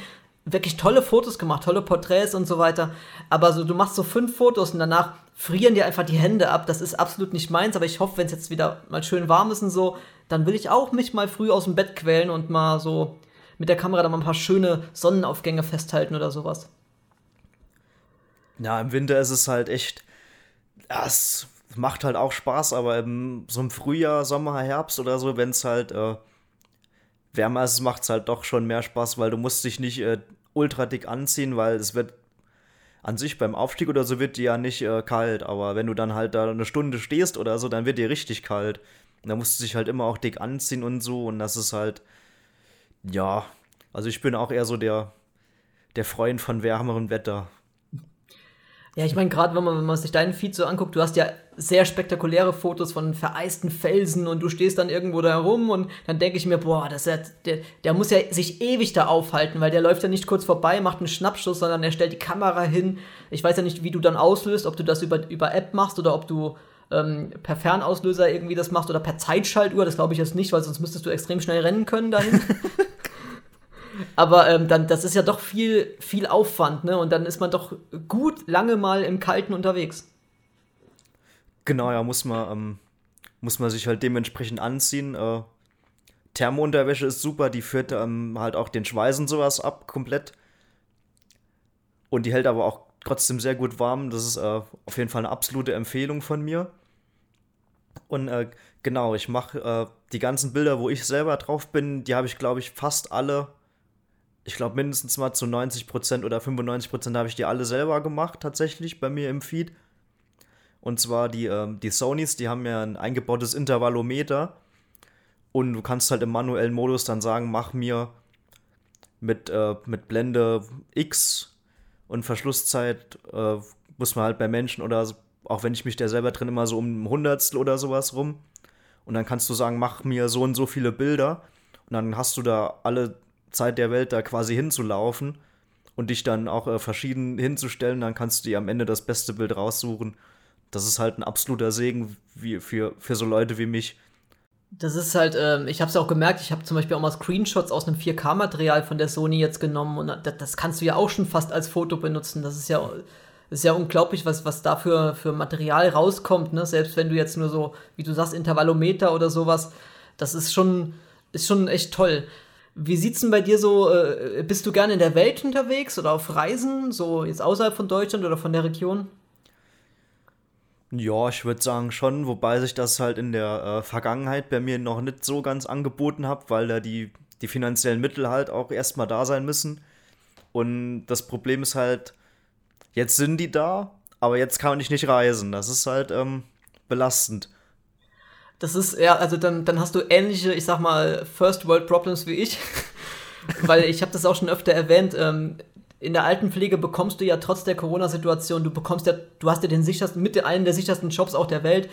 Speaker 1: wirklich tolle Fotos gemacht, tolle Porträts und so weiter. Aber so, du machst so fünf Fotos und danach frieren dir einfach die Hände ab. Das ist absolut nicht meins, aber ich hoffe, wenn es jetzt wieder mal schön warm ist und so, dann will ich auch mich mal früh aus dem Bett quälen und mal so mit der Kamera dann mal ein paar schöne Sonnenaufgänge festhalten oder sowas.
Speaker 2: Ja, im Winter ist es halt echt. Ja, es macht halt auch Spaß, aber im, so im Frühjahr, Sommer, Herbst oder so, wenn es halt äh, wärmer ist, macht es halt doch schon mehr Spaß, weil du musst dich nicht äh, ultra dick anziehen, weil es wird an sich beim Aufstieg oder so wird dir ja nicht äh, kalt, aber wenn du dann halt da eine Stunde stehst oder so, dann wird dir richtig kalt. Und da musst du dich halt immer auch dick anziehen und so und das ist halt, ja, also ich bin auch eher so der, der Freund von wärmerem Wetter.
Speaker 1: Ja, ich meine, gerade wenn man, wenn man sich deinen Feed so anguckt, du hast ja sehr spektakuläre Fotos von vereisten Felsen und du stehst dann irgendwo da herum und dann denke ich mir, boah, das ja, der, der muss ja sich ewig da aufhalten, weil der läuft ja nicht kurz vorbei, macht einen Schnappschuss, sondern er stellt die Kamera hin. Ich weiß ja nicht, wie du dann auslöst, ob du das über, über App machst oder ob du ähm, per Fernauslöser irgendwie das machst oder per Zeitschaltuhr. Das glaube ich jetzt nicht, weil sonst müsstest du extrem schnell rennen können dahin. [LAUGHS] Aber ähm, dann, das ist ja doch viel, viel Aufwand, ne? Und dann ist man doch gut lange mal im Kalten unterwegs.
Speaker 2: Genau, ja, muss man, ähm, muss man sich halt dementsprechend anziehen. Äh, Thermounterwäsche ist super, die führt ähm, halt auch den Schweiß und sowas ab, komplett. Und die hält aber auch trotzdem sehr gut warm. Das ist äh, auf jeden Fall eine absolute Empfehlung von mir. Und äh, genau, ich mache äh, die ganzen Bilder, wo ich selber drauf bin, die habe ich, glaube ich, fast alle ich glaube, mindestens mal zu 90% oder 95% habe ich die alle selber gemacht, tatsächlich bei mir im Feed. Und zwar die, ähm, die Sonys, die haben ja ein eingebautes Intervallometer. Und du kannst halt im manuellen Modus dann sagen, mach mir mit, äh, mit Blende X und Verschlusszeit, äh, muss man halt bei Menschen oder auch wenn ich mich da selber drin immer so um ein Hundertstel oder sowas rum. Und dann kannst du sagen, mach mir so und so viele Bilder. Und dann hast du da alle Zeit der Welt da quasi hinzulaufen und dich dann auch äh, verschieden hinzustellen. Dann kannst du dir am Ende das beste Bild raussuchen das ist halt ein absoluter Segen wie für, für so Leute wie mich.
Speaker 1: Das ist halt, ähm, ich habe es auch gemerkt, ich habe zum Beispiel auch mal Screenshots aus einem 4K-Material von der Sony jetzt genommen und das, das, kannst du ja auch schon fast als Foto benutzen. Das ist ja, ist ja unglaublich, was, was da für, für Material rauskommt, ne? Selbst wenn du jetzt nur so, wie du sagst, Intervallometer oder sowas, das ist schon, ist schon echt toll. Wie sieht's denn bei dir so, äh, bist du gerne in der Welt unterwegs oder auf Reisen, so jetzt außerhalb von Deutschland oder von der Region?
Speaker 2: Ja, ich würde sagen schon, wobei sich das halt in der äh, Vergangenheit bei mir noch nicht so ganz angeboten hat, weil da die, die finanziellen Mittel halt auch erstmal da sein müssen. Und das Problem ist halt, jetzt sind die da, aber jetzt kann ich nicht reisen. Das ist halt ähm, belastend.
Speaker 1: Das ist, ja, also dann, dann hast du ähnliche, ich sag mal, First World Problems wie ich. [LAUGHS] weil ich habe das auch schon öfter erwähnt. Ähm, in der Altenpflege bekommst du ja trotz der Corona-Situation, du bekommst ja, du hast ja den sichersten, mit einem der sichersten Jobs auch der Welt,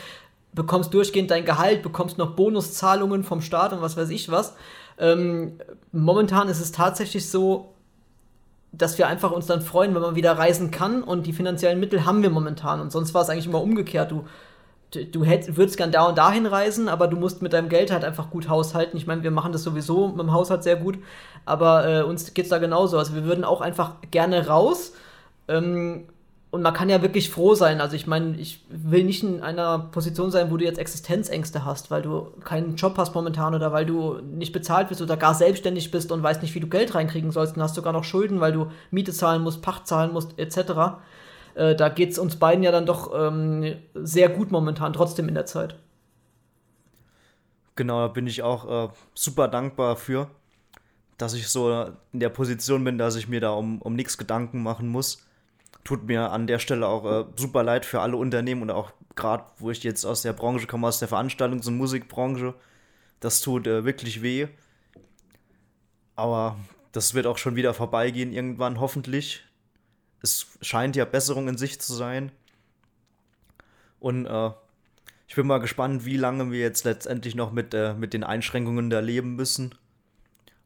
Speaker 1: bekommst durchgehend dein Gehalt, bekommst noch Bonuszahlungen vom Staat und was weiß ich was. Ähm, momentan ist es tatsächlich so, dass wir einfach uns dann freuen, wenn man wieder reisen kann und die finanziellen Mittel haben wir momentan. Und sonst war es eigentlich immer umgekehrt. Du, du hätt, würdest gern da und dahin reisen, aber du musst mit deinem Geld halt einfach gut haushalten. Ich meine, wir machen das sowieso mit dem Haushalt sehr gut, aber äh, uns geht es da genauso. Also wir würden auch einfach gerne raus. Ähm, und man kann ja wirklich froh sein. Also ich meine, ich will nicht in einer Position sein, wo du jetzt Existenzängste hast, weil du keinen Job hast momentan oder weil du nicht bezahlt bist oder gar selbstständig bist und weißt nicht, wie du Geld reinkriegen sollst. Dann hast sogar noch Schulden, weil du Miete zahlen musst, Pacht zahlen musst, etc. Äh, da geht es uns beiden ja dann doch ähm, sehr gut momentan, trotzdem in der Zeit.
Speaker 2: Genau, da bin ich auch äh, super dankbar für, dass ich so in der Position bin, dass ich mir da um, um nichts Gedanken machen muss. Tut mir an der Stelle auch äh, super leid für alle Unternehmen und auch gerade, wo ich jetzt aus der Branche komme, aus der Veranstaltungs- und Musikbranche. Das tut äh, wirklich weh. Aber das wird auch schon wieder vorbeigehen irgendwann, hoffentlich es scheint ja Besserung in sich zu sein. Und äh, ich bin mal gespannt, wie lange wir jetzt letztendlich noch mit, äh, mit den Einschränkungen da leben müssen.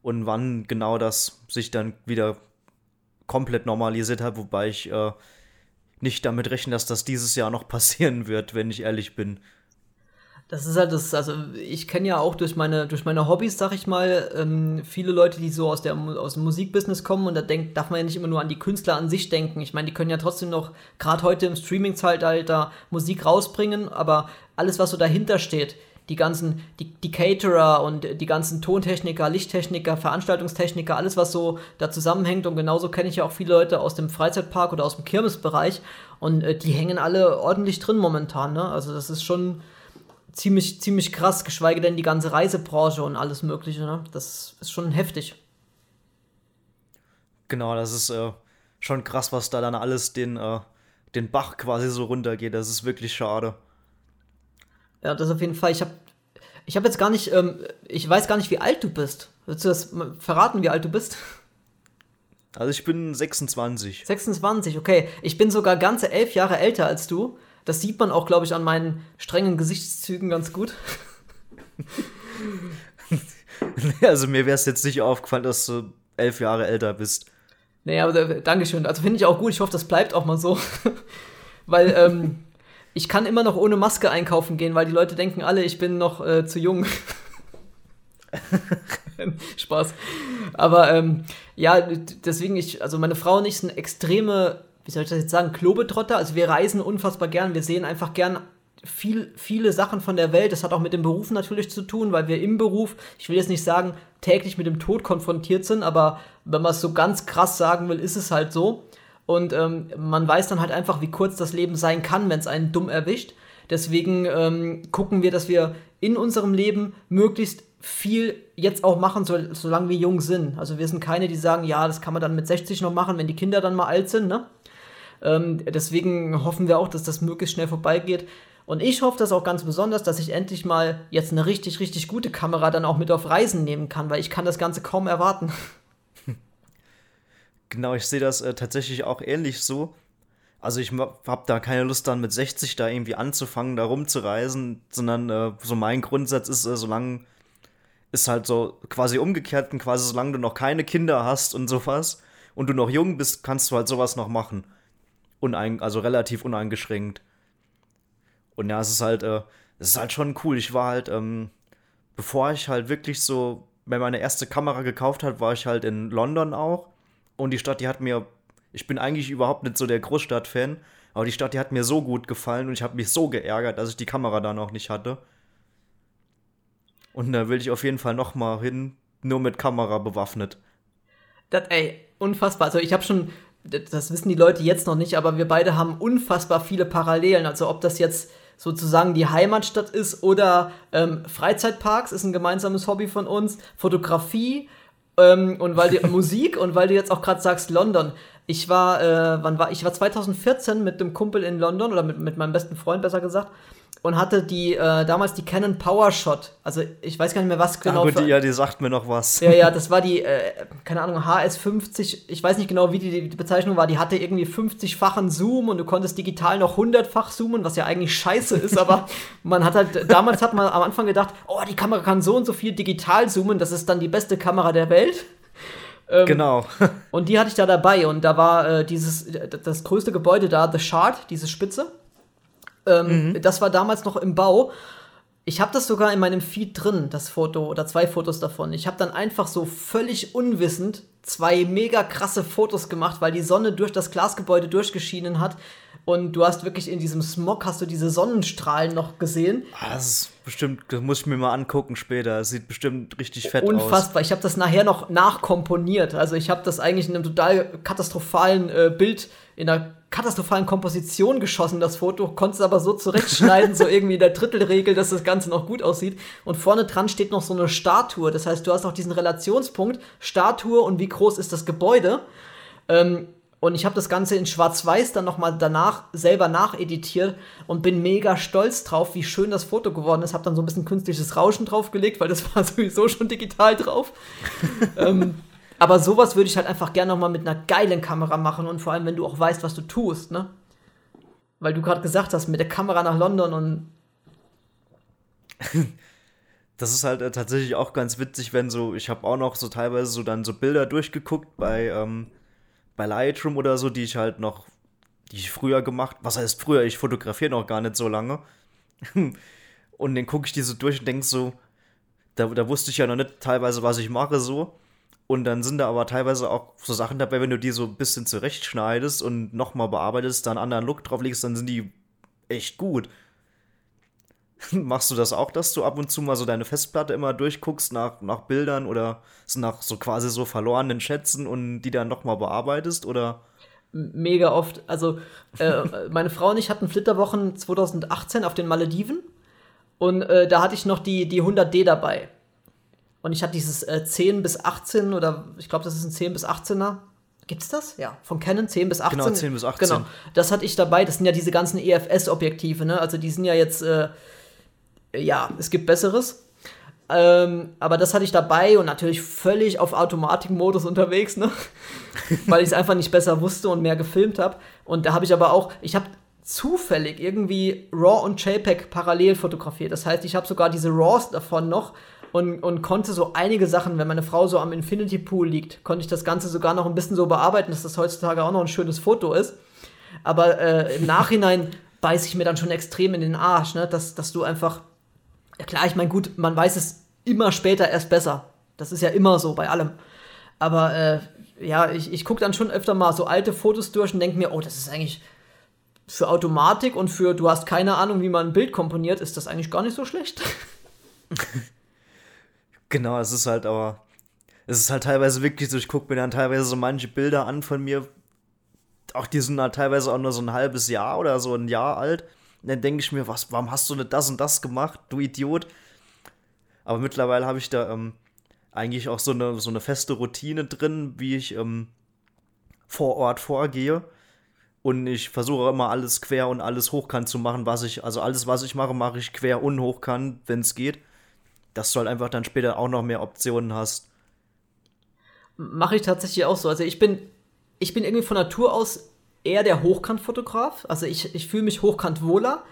Speaker 2: Und wann genau das sich dann wieder komplett normalisiert hat, wobei ich äh, nicht damit rechne, dass das dieses Jahr noch [LAUGHS] passieren wird, wenn ich ehrlich bin.
Speaker 1: Das ist halt das, also ich kenne ja auch durch meine, durch meine Hobbys, sag ich mal, ähm, viele Leute, die so aus, der, aus dem Musikbusiness kommen und da denkt, darf man ja nicht immer nur an die Künstler an sich denken. Ich meine, die können ja trotzdem noch, gerade heute im Streaming-Zeitalter, Musik rausbringen, aber alles, was so dahinter steht, die ganzen, die, die Caterer und die ganzen Tontechniker, Lichttechniker, Veranstaltungstechniker, alles, was so da zusammenhängt. Und genauso kenne ich ja auch viele Leute aus dem Freizeitpark oder aus dem Kirmesbereich. Und äh, die hängen alle ordentlich drin momentan. Ne? Also das ist schon, ziemlich, ziemlich krass, geschweige denn die ganze Reisebranche und alles Mögliche. Ne? Das ist schon heftig.
Speaker 2: Genau, das ist äh, schon krass, was da dann alles den, äh, den Bach quasi so runtergeht. Das ist wirklich schade.
Speaker 1: Ja, das auf jeden Fall. Ich habe ich hab jetzt gar nicht, ähm, ich weiß gar nicht, wie alt du bist. Willst du das verraten, wie alt du bist?
Speaker 2: Also ich bin 26.
Speaker 1: 26, okay. Ich bin sogar ganze elf Jahre älter als du. Das sieht man auch, glaube ich, an meinen strengen Gesichtszügen ganz gut. [LAUGHS]
Speaker 2: also mir wäre es jetzt nicht aufgefallen, dass du elf Jahre älter bist.
Speaker 1: Naja, aber äh, Dankeschön. Also finde ich auch gut. Ich hoffe, das bleibt auch mal so. [LAUGHS] weil ähm, ich kann immer noch ohne Maske einkaufen gehen, weil die Leute denken alle, ich bin noch äh, zu jung. [LAUGHS] Spaß. Aber ähm, ja, deswegen ich, also meine Frau und ich sind extreme wie soll ich das jetzt sagen, Klobetrotter. Also wir reisen unfassbar gern, wir sehen einfach gern viel, viele Sachen von der Welt. Das hat auch mit dem Beruf natürlich zu tun, weil wir im Beruf, ich will jetzt nicht sagen, täglich mit dem Tod konfrontiert sind, aber wenn man es so ganz krass sagen will, ist es halt so. Und ähm, man weiß dann halt einfach, wie kurz das Leben sein kann, wenn es einen dumm erwischt. Deswegen ähm, gucken wir, dass wir in unserem Leben möglichst viel jetzt auch machen, so, solange wir jung sind. Also wir sind keine, die sagen, ja, das kann man dann mit 60 noch machen, wenn die Kinder dann mal alt sind, ne? Ähm, deswegen hoffen wir auch, dass das möglichst schnell vorbeigeht. Und ich hoffe das auch ganz besonders, dass ich endlich mal jetzt eine richtig, richtig gute Kamera dann auch mit auf Reisen nehmen kann, weil ich kann das Ganze kaum erwarten. [LAUGHS]
Speaker 2: Genau, ich sehe das äh, tatsächlich auch ähnlich so. Also ich habe da keine Lust dann mit 60 da irgendwie anzufangen, da rumzureisen, sondern äh, so mein Grundsatz ist, äh, solange ist halt so quasi umgekehrt, quasi solange du noch keine Kinder hast und sowas und du noch jung bist, kannst du halt sowas noch machen. Unein also relativ uneingeschränkt. Und ja, es ist halt, äh, es ist halt schon cool. Ich war halt, ähm, bevor ich halt wirklich so mir meine erste Kamera gekauft hat, war ich halt in London auch. Und die Stadt, die hat mir, ich bin eigentlich überhaupt nicht so der Großstadt-Fan, aber die Stadt, die hat mir so gut gefallen und ich habe mich so geärgert, dass ich die Kamera da noch nicht hatte. Und da will ich auf jeden Fall noch mal hin, nur mit Kamera bewaffnet.
Speaker 1: Das, ey, unfassbar. Also ich habe schon, das wissen die Leute jetzt noch nicht, aber wir beide haben unfassbar viele Parallelen. Also ob das jetzt sozusagen die Heimatstadt ist oder ähm, Freizeitparks ist ein gemeinsames Hobby von uns, Fotografie ähm, und weil die [LAUGHS] Musik und weil du jetzt auch gerade sagst London. Ich war, äh, wann war ich war 2014 mit dem Kumpel in London oder mit, mit meinem besten Freund besser gesagt und hatte die äh, damals die Canon PowerShot. Also ich weiß gar nicht mehr was genau.
Speaker 2: Ah, gut, die, ja, die sagt mir noch was.
Speaker 1: Ja, ja, das [LAUGHS] war die, äh, keine Ahnung, HS50. Ich weiß nicht genau, wie die, die Bezeichnung war. Die hatte irgendwie 50-fachen Zoom und du konntest digital noch 100-fach zoomen, was ja eigentlich scheiße ist. aber [LAUGHS] man hat halt, damals hat man am Anfang gedacht, oh, die Kamera kann so und so viel digital zoomen. Das ist dann die beste Kamera der Welt. [LAUGHS]
Speaker 2: Ähm, genau.
Speaker 1: und die hatte ich da dabei und da war äh, dieses, das größte Gebäude da, The Shard, diese Spitze. Ähm, mhm. Das war damals noch im Bau. Ich habe das sogar in meinem Feed drin, das Foto oder zwei Fotos davon. Ich habe dann einfach so völlig unwissend zwei mega krasse Fotos gemacht, weil die Sonne durch das Glasgebäude durchgeschienen hat. Und du hast wirklich in diesem Smog hast du diese Sonnenstrahlen noch gesehen.
Speaker 2: Ah, das ist bestimmt, das muss ich mir mal angucken später. Das sieht bestimmt richtig fett
Speaker 1: Unfassbar. aus. Unfassbar. Ich habe das nachher noch nachkomponiert. Also ich habe das eigentlich in einem total katastrophalen äh, Bild in einer katastrophalen Komposition geschossen, das Foto, konnte es aber so zurechtschneiden, so [LAUGHS] irgendwie in der Drittelregel, dass das Ganze noch gut aussieht. Und vorne dran steht noch so eine Statue. Das heißt, du hast noch diesen Relationspunkt, Statue und wie groß ist das Gebäude. Ähm, und ich habe das Ganze in Schwarz-Weiß dann nochmal danach selber nacheditiert und bin mega stolz drauf, wie schön das Foto geworden ist. Habe dann so ein bisschen künstliches Rauschen draufgelegt, weil das [LAUGHS] war sowieso schon digital drauf. [LAUGHS] ähm, aber sowas würde ich halt einfach gerne nochmal mit einer geilen Kamera machen und vor allem, wenn du auch weißt, was du tust, ne? Weil du gerade gesagt hast, mit der Kamera nach London und. [LAUGHS]
Speaker 2: das ist halt äh, tatsächlich auch ganz witzig, wenn so, ich habe auch noch so teilweise so dann so Bilder durchgeguckt bei, ähm, bei Lightroom oder so, die ich halt noch, die ich früher gemacht, was heißt früher, ich fotografiere noch gar nicht so lange. [LAUGHS] und dann gucke ich die so durch und denke so, da, da wusste ich ja noch nicht teilweise, was ich mache so. Und dann sind da aber teilweise auch so Sachen dabei, wenn du die so ein bisschen zurechtschneidest und nochmal bearbeitest, da einen anderen Look drauf legst, dann sind die echt gut. [LAUGHS] Machst du das auch, dass du ab und zu mal so deine Festplatte immer durchguckst nach, nach Bildern oder nach so quasi so verlorenen Schätzen und die dann nochmal bearbeitest oder?
Speaker 1: Mega oft. Also, äh, [LAUGHS] meine Frau und ich hatten Flitterwochen 2018 auf den Malediven und äh, da hatte ich noch die, die 100D dabei. Und ich hatte dieses äh, 10 bis 18 oder ich glaube, das ist ein 10 bis 18er. Gibt's das? Ja, von Canon 10 bis 18.
Speaker 2: Genau, 10 bis 18. Genau,
Speaker 1: das hatte ich dabei. Das sind ja diese ganzen EFS-Objektive, ne? Also die sind ja jetzt, äh, ja, es gibt Besseres. Ähm, aber das hatte ich dabei und natürlich völlig auf Automatikmodus unterwegs, ne? [LAUGHS] Weil ich es einfach nicht besser wusste und mehr gefilmt habe. Und da habe ich aber auch, ich habe zufällig irgendwie RAW und JPEG parallel fotografiert. Das heißt, ich habe sogar diese RAWs davon noch und, und konnte so einige Sachen, wenn meine Frau so am Infinity Pool liegt, konnte ich das Ganze sogar noch ein bisschen so bearbeiten, dass das heutzutage auch noch ein schönes Foto ist. Aber äh, im Nachhinein beiße ich mir dann schon extrem in den Arsch, ne? dass, dass du einfach. Ja klar, ich meine, gut, man weiß es immer später erst besser. Das ist ja immer so bei allem. Aber äh, ja, ich, ich gucke dann schon öfter mal so alte Fotos durch und denke mir, oh, das ist eigentlich für Automatik und für du hast keine Ahnung, wie man ein Bild komponiert, ist das eigentlich gar nicht so schlecht. [LAUGHS]
Speaker 2: Genau, es ist halt aber. Es ist halt teilweise wirklich so, ich gucke mir dann teilweise so manche Bilder an von mir. Auch die sind halt teilweise auch nur so ein halbes Jahr oder so ein Jahr alt. Dann denke ich mir, was, warum hast du nicht das und das gemacht, du Idiot? Aber mittlerweile habe ich da ähm, eigentlich auch so eine, so eine feste Routine drin, wie ich ähm, vor Ort vorgehe. Und ich versuche immer alles quer und alles hochkant zu machen, was ich, also alles, was ich mache, mache ich quer und hochkant, wenn es geht. Dass du halt einfach dann später auch noch mehr Optionen hast.
Speaker 1: Mache ich tatsächlich auch so. Also ich bin, ich bin irgendwie von Natur aus eher der Hochkantfotograf. Also ich, ich fühle mich hochkant wohler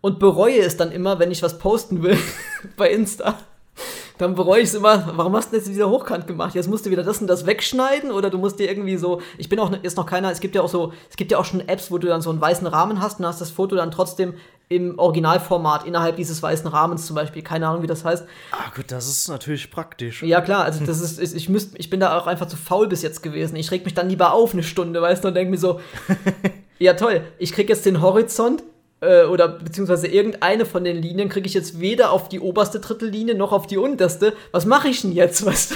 Speaker 1: und bereue es dann immer, wenn ich was posten will [LAUGHS] bei Insta dann bereue ich es immer, warum hast du jetzt wieder hochkant gemacht? Jetzt musst du wieder das und das wegschneiden oder du musst dir irgendwie so, ich bin auch, ist noch keiner, es gibt ja auch so, es gibt ja auch schon Apps, wo du dann so einen weißen Rahmen hast und hast das Foto dann trotzdem im Originalformat innerhalb dieses weißen Rahmens zum Beispiel. Keine Ahnung, wie das heißt.
Speaker 2: Ah, gut, das ist natürlich praktisch.
Speaker 1: Ja, klar, also das ist, ich müsst, ich bin da auch einfach zu faul bis jetzt gewesen. Ich reg mich dann lieber auf eine Stunde, weißt du, und denke mir so, [LAUGHS] ja toll, ich krieg jetzt den Horizont, äh, oder beziehungsweise irgendeine von den Linien kriege ich jetzt weder auf die oberste Drittellinie noch auf die unterste. Was mache ich denn jetzt, [LAUGHS] weißt du?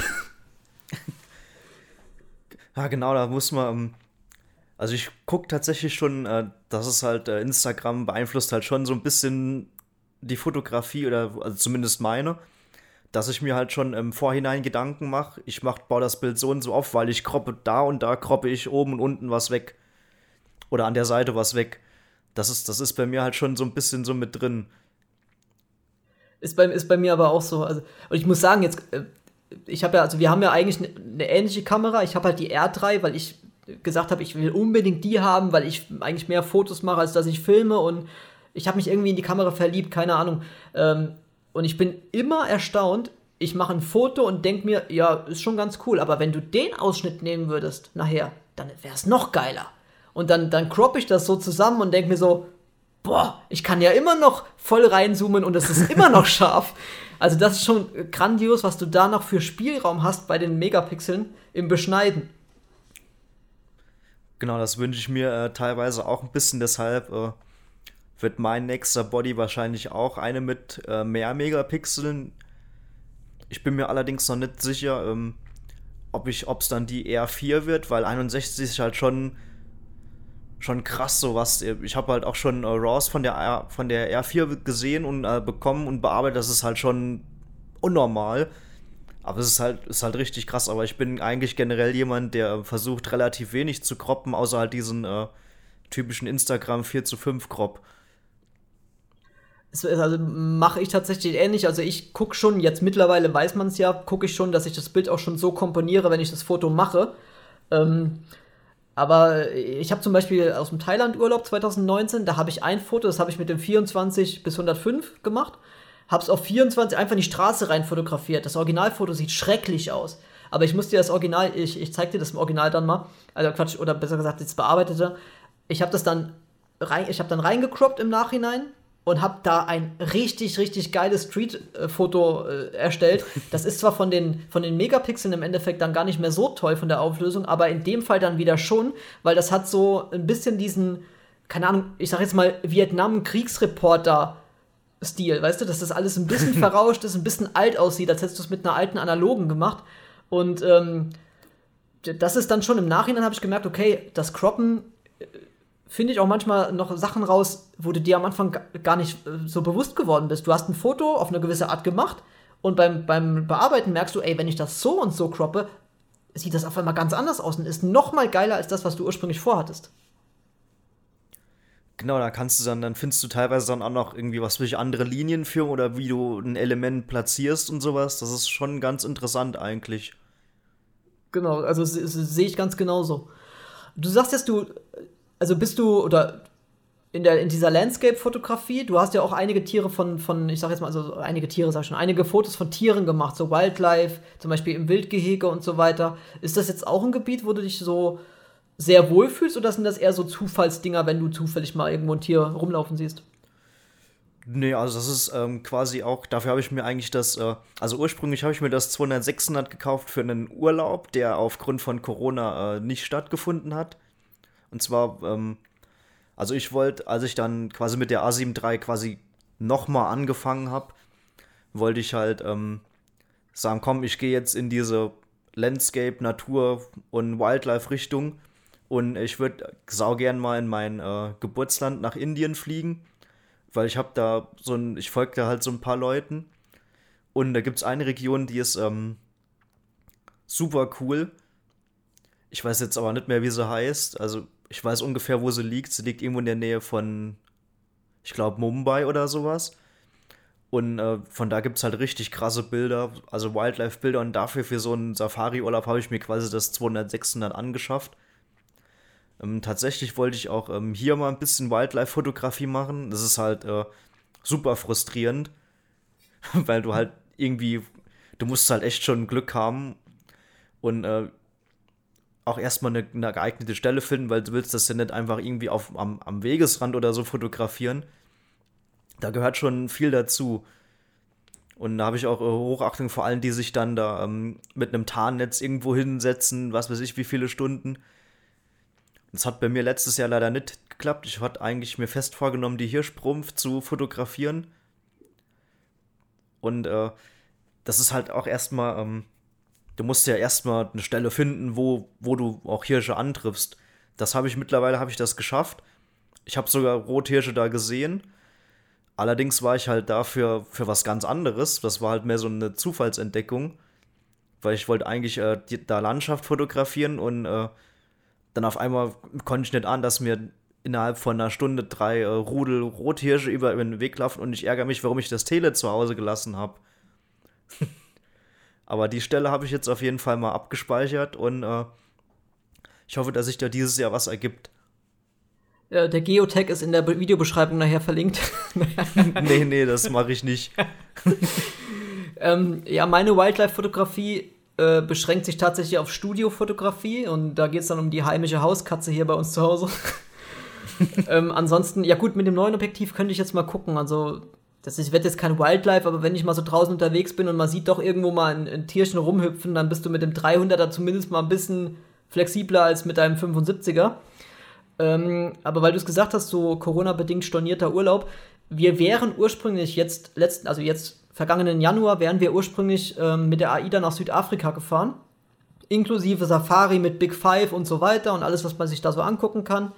Speaker 2: Ja, genau, da muss man. Ähm, also ich gucke tatsächlich schon, äh, dass es halt äh, Instagram beeinflusst halt schon so ein bisschen die Fotografie oder also zumindest meine, dass ich mir halt schon im Vorhinein Gedanken mache. Ich mach, baue das Bild so und so auf, weil ich kroppe da und da kroppe ich oben und unten was weg. Oder an der Seite was weg. Das ist, das ist bei mir halt schon so ein bisschen so mit drin.
Speaker 1: Ist bei, ist bei mir aber auch so. Also, und ich muss sagen, jetzt, äh, ich habe ja, also wir haben ja eigentlich eine, eine ähnliche Kamera. Ich habe halt die R3, weil ich gesagt habe, ich will unbedingt die haben, weil ich eigentlich mehr Fotos mache, als dass ich filme und ich habe mich irgendwie in die Kamera verliebt, keine Ahnung. Ähm, und ich bin immer erstaunt, ich mache ein Foto und denke mir, ja, ist schon ganz cool, aber wenn du den Ausschnitt nehmen würdest nachher, dann wäre es noch geiler. Und dann, dann crop ich das so zusammen und denke mir so, boah, ich kann ja immer noch voll reinzoomen und es ist immer noch [LAUGHS] scharf. Also das ist schon grandios, was du da noch für Spielraum hast bei den Megapixeln im Beschneiden.
Speaker 2: Genau, das wünsche ich mir äh, teilweise auch ein bisschen. Deshalb äh, wird mein nächster Body wahrscheinlich auch eine mit äh, mehr Megapixeln. Ich bin mir allerdings noch nicht sicher, ähm, ob es dann die R4 wird, weil 61 ist halt schon schon krass sowas. Ich habe halt auch schon äh, Raws von der, R, von der R4 gesehen und äh, bekommen und bearbeitet. Das ist halt schon unnormal. Aber es ist halt, ist halt richtig krass. Aber ich bin eigentlich generell jemand, der versucht, relativ wenig zu kroppen, außer halt diesen äh, typischen Instagram 4 zu 5 Crop.
Speaker 1: Also mache ich tatsächlich ähnlich. Also ich gucke schon, jetzt mittlerweile weiß man es ja, gucke ich schon, dass ich das Bild auch schon so komponiere, wenn ich das Foto mache. Ähm, aber ich habe zum Beispiel aus dem Thailand-Urlaub 2019, da habe ich ein Foto, das habe ich mit dem 24 bis 105 gemacht, habe es auf 24 einfach in die Straße rein fotografiert. Das Originalfoto sieht schrecklich aus. Aber ich musste dir das Original, ich, ich zeig dir das im Original dann mal, also Quatsch, oder besser gesagt, das bearbeitete. Ich habe das dann rein, ich habe dann reingecroppt im Nachhinein und habe da ein richtig, richtig geiles Street-Foto äh, erstellt. Das ist zwar von den, von den Megapixeln im Endeffekt dann gar nicht mehr so toll von der Auflösung, aber in dem Fall dann wieder schon, weil das hat so ein bisschen diesen, keine Ahnung, ich sag jetzt mal Vietnam-Kriegsreporter. Stil, weißt du, dass das alles ein bisschen [LAUGHS] verrauscht ist, ein bisschen alt aussieht, als hättest du es mit einer alten analogen gemacht. Und ähm, das ist dann schon im Nachhinein habe ich gemerkt, okay, das Croppen äh, finde ich auch manchmal noch Sachen raus, wo du dir am Anfang gar nicht äh, so bewusst geworden bist. Du hast ein Foto auf eine gewisse Art gemacht und beim, beim Bearbeiten merkst du, ey, wenn ich das so und so croppe, sieht das auf einmal ganz anders aus und ist noch mal geiler als das, was du ursprünglich vorhattest.
Speaker 2: Genau, da kannst du dann, dann findest du teilweise dann auch noch irgendwie was für andere Linien führen oder wie du ein Element platzierst und sowas. Das ist schon ganz interessant eigentlich.
Speaker 1: Genau, also sehe ich ganz genauso. Du sagst jetzt, du also bist du, oder in, der, in dieser Landscape-Fotografie, du hast ja auch einige Tiere von, von, ich sag jetzt mal, also einige Tiere, sag ich schon, einige Fotos von Tieren gemacht, so Wildlife, zum Beispiel im Wildgehege und so weiter. Ist das jetzt auch ein Gebiet, wo du dich so sehr wohlfühlst oder sind das eher so Zufallsdinger, wenn du zufällig mal irgendwo ein Tier rumlaufen siehst?
Speaker 2: Nee, also das ist ähm, quasi auch, dafür habe ich mir eigentlich das, äh, also ursprünglich habe ich mir das 200 600 gekauft für einen Urlaub, der aufgrund von Corona äh, nicht stattgefunden hat. Und zwar, ähm, also ich wollte, als ich dann quasi mit der A7 III quasi nochmal angefangen habe, wollte ich halt ähm, sagen, komm, ich gehe jetzt in diese Landscape, Natur und Wildlife-Richtung und ich würde sau gern mal in mein äh, Geburtsland nach Indien fliegen, weil ich habe da so ein, ich folge da halt so ein paar Leuten Und da gibt es eine Region, die ist ähm, super cool. Ich weiß jetzt aber nicht mehr, wie sie heißt. Also ich weiß ungefähr, wo sie liegt. Sie liegt irgendwo in der Nähe von, ich glaube, Mumbai oder sowas. Und äh, von da gibt es halt richtig krasse Bilder, also Wildlife-Bilder. Und dafür für so einen Safari-Urlaub habe ich mir quasi das 206 dann angeschafft. Ähm, tatsächlich wollte ich auch ähm, hier mal ein bisschen Wildlife-Fotografie machen. Das ist halt äh, super frustrierend, [LAUGHS] weil du halt irgendwie, du musst halt echt schon Glück haben und äh, auch erstmal eine, eine, geeignete Stelle finden, weil du willst das ja nicht einfach irgendwie auf, am, am Wegesrand oder so fotografieren. Da gehört schon viel dazu. Und da habe ich auch äh, Hochachtung vor allen, die sich dann da ähm, mit einem Tarnnetz irgendwo hinsetzen, was weiß ich, wie viele Stunden. Das hat bei mir letztes Jahr leider nicht geklappt. Ich hatte eigentlich mir fest vorgenommen, die Hirschprumpf zu fotografieren. Und äh, das ist halt auch erstmal, ähm, du musst ja erstmal eine Stelle finden, wo, wo du auch Hirsche antriffst. Das habe ich mittlerweile, habe ich das geschafft. Ich habe sogar Rothirsche da gesehen. Allerdings war ich halt dafür für was ganz anderes. Das war halt mehr so eine Zufallsentdeckung. Weil ich wollte eigentlich äh, die, da Landschaft fotografieren und äh, dann auf einmal konnte ich nicht an, dass mir innerhalb von einer Stunde drei äh, Rudel Rothirsche über, über den Weg laufen und ich ärgere mich, warum ich das Tele zu Hause gelassen habe. [LAUGHS] Aber die Stelle habe ich jetzt auf jeden Fall mal abgespeichert und äh, ich hoffe, dass sich da dieses Jahr was ergibt.
Speaker 1: Ja, der Geotag ist in der Videobeschreibung nachher verlinkt. [LAUGHS]
Speaker 2: nee, nee, das mache ich nicht. [LAUGHS]
Speaker 1: ähm, ja, meine Wildlife-Fotografie äh, beschränkt sich tatsächlich auf Studiofotografie und da geht es dann um die heimische Hauskatze hier bei uns zu Hause. [LAUGHS] ähm, ansonsten, ja gut, mit dem neuen Objektiv könnte ich jetzt mal gucken. Also, das ist, wird jetzt kein Wildlife, aber wenn ich mal so draußen unterwegs bin und man sieht doch irgendwo mal ein, ein Tierchen rumhüpfen, dann bist du mit dem 300er zumindest mal ein bisschen flexibler als mit deinem 75er. Ähm, aber weil du es gesagt hast, so Corona-bedingt stornierter Urlaub, wir wären ursprünglich jetzt letzten, also jetzt vergangenen Januar wären wir ursprünglich ähm, mit der AIDA nach Südafrika gefahren. Inklusive Safari mit Big Five und so weiter und alles, was man sich da so angucken kann.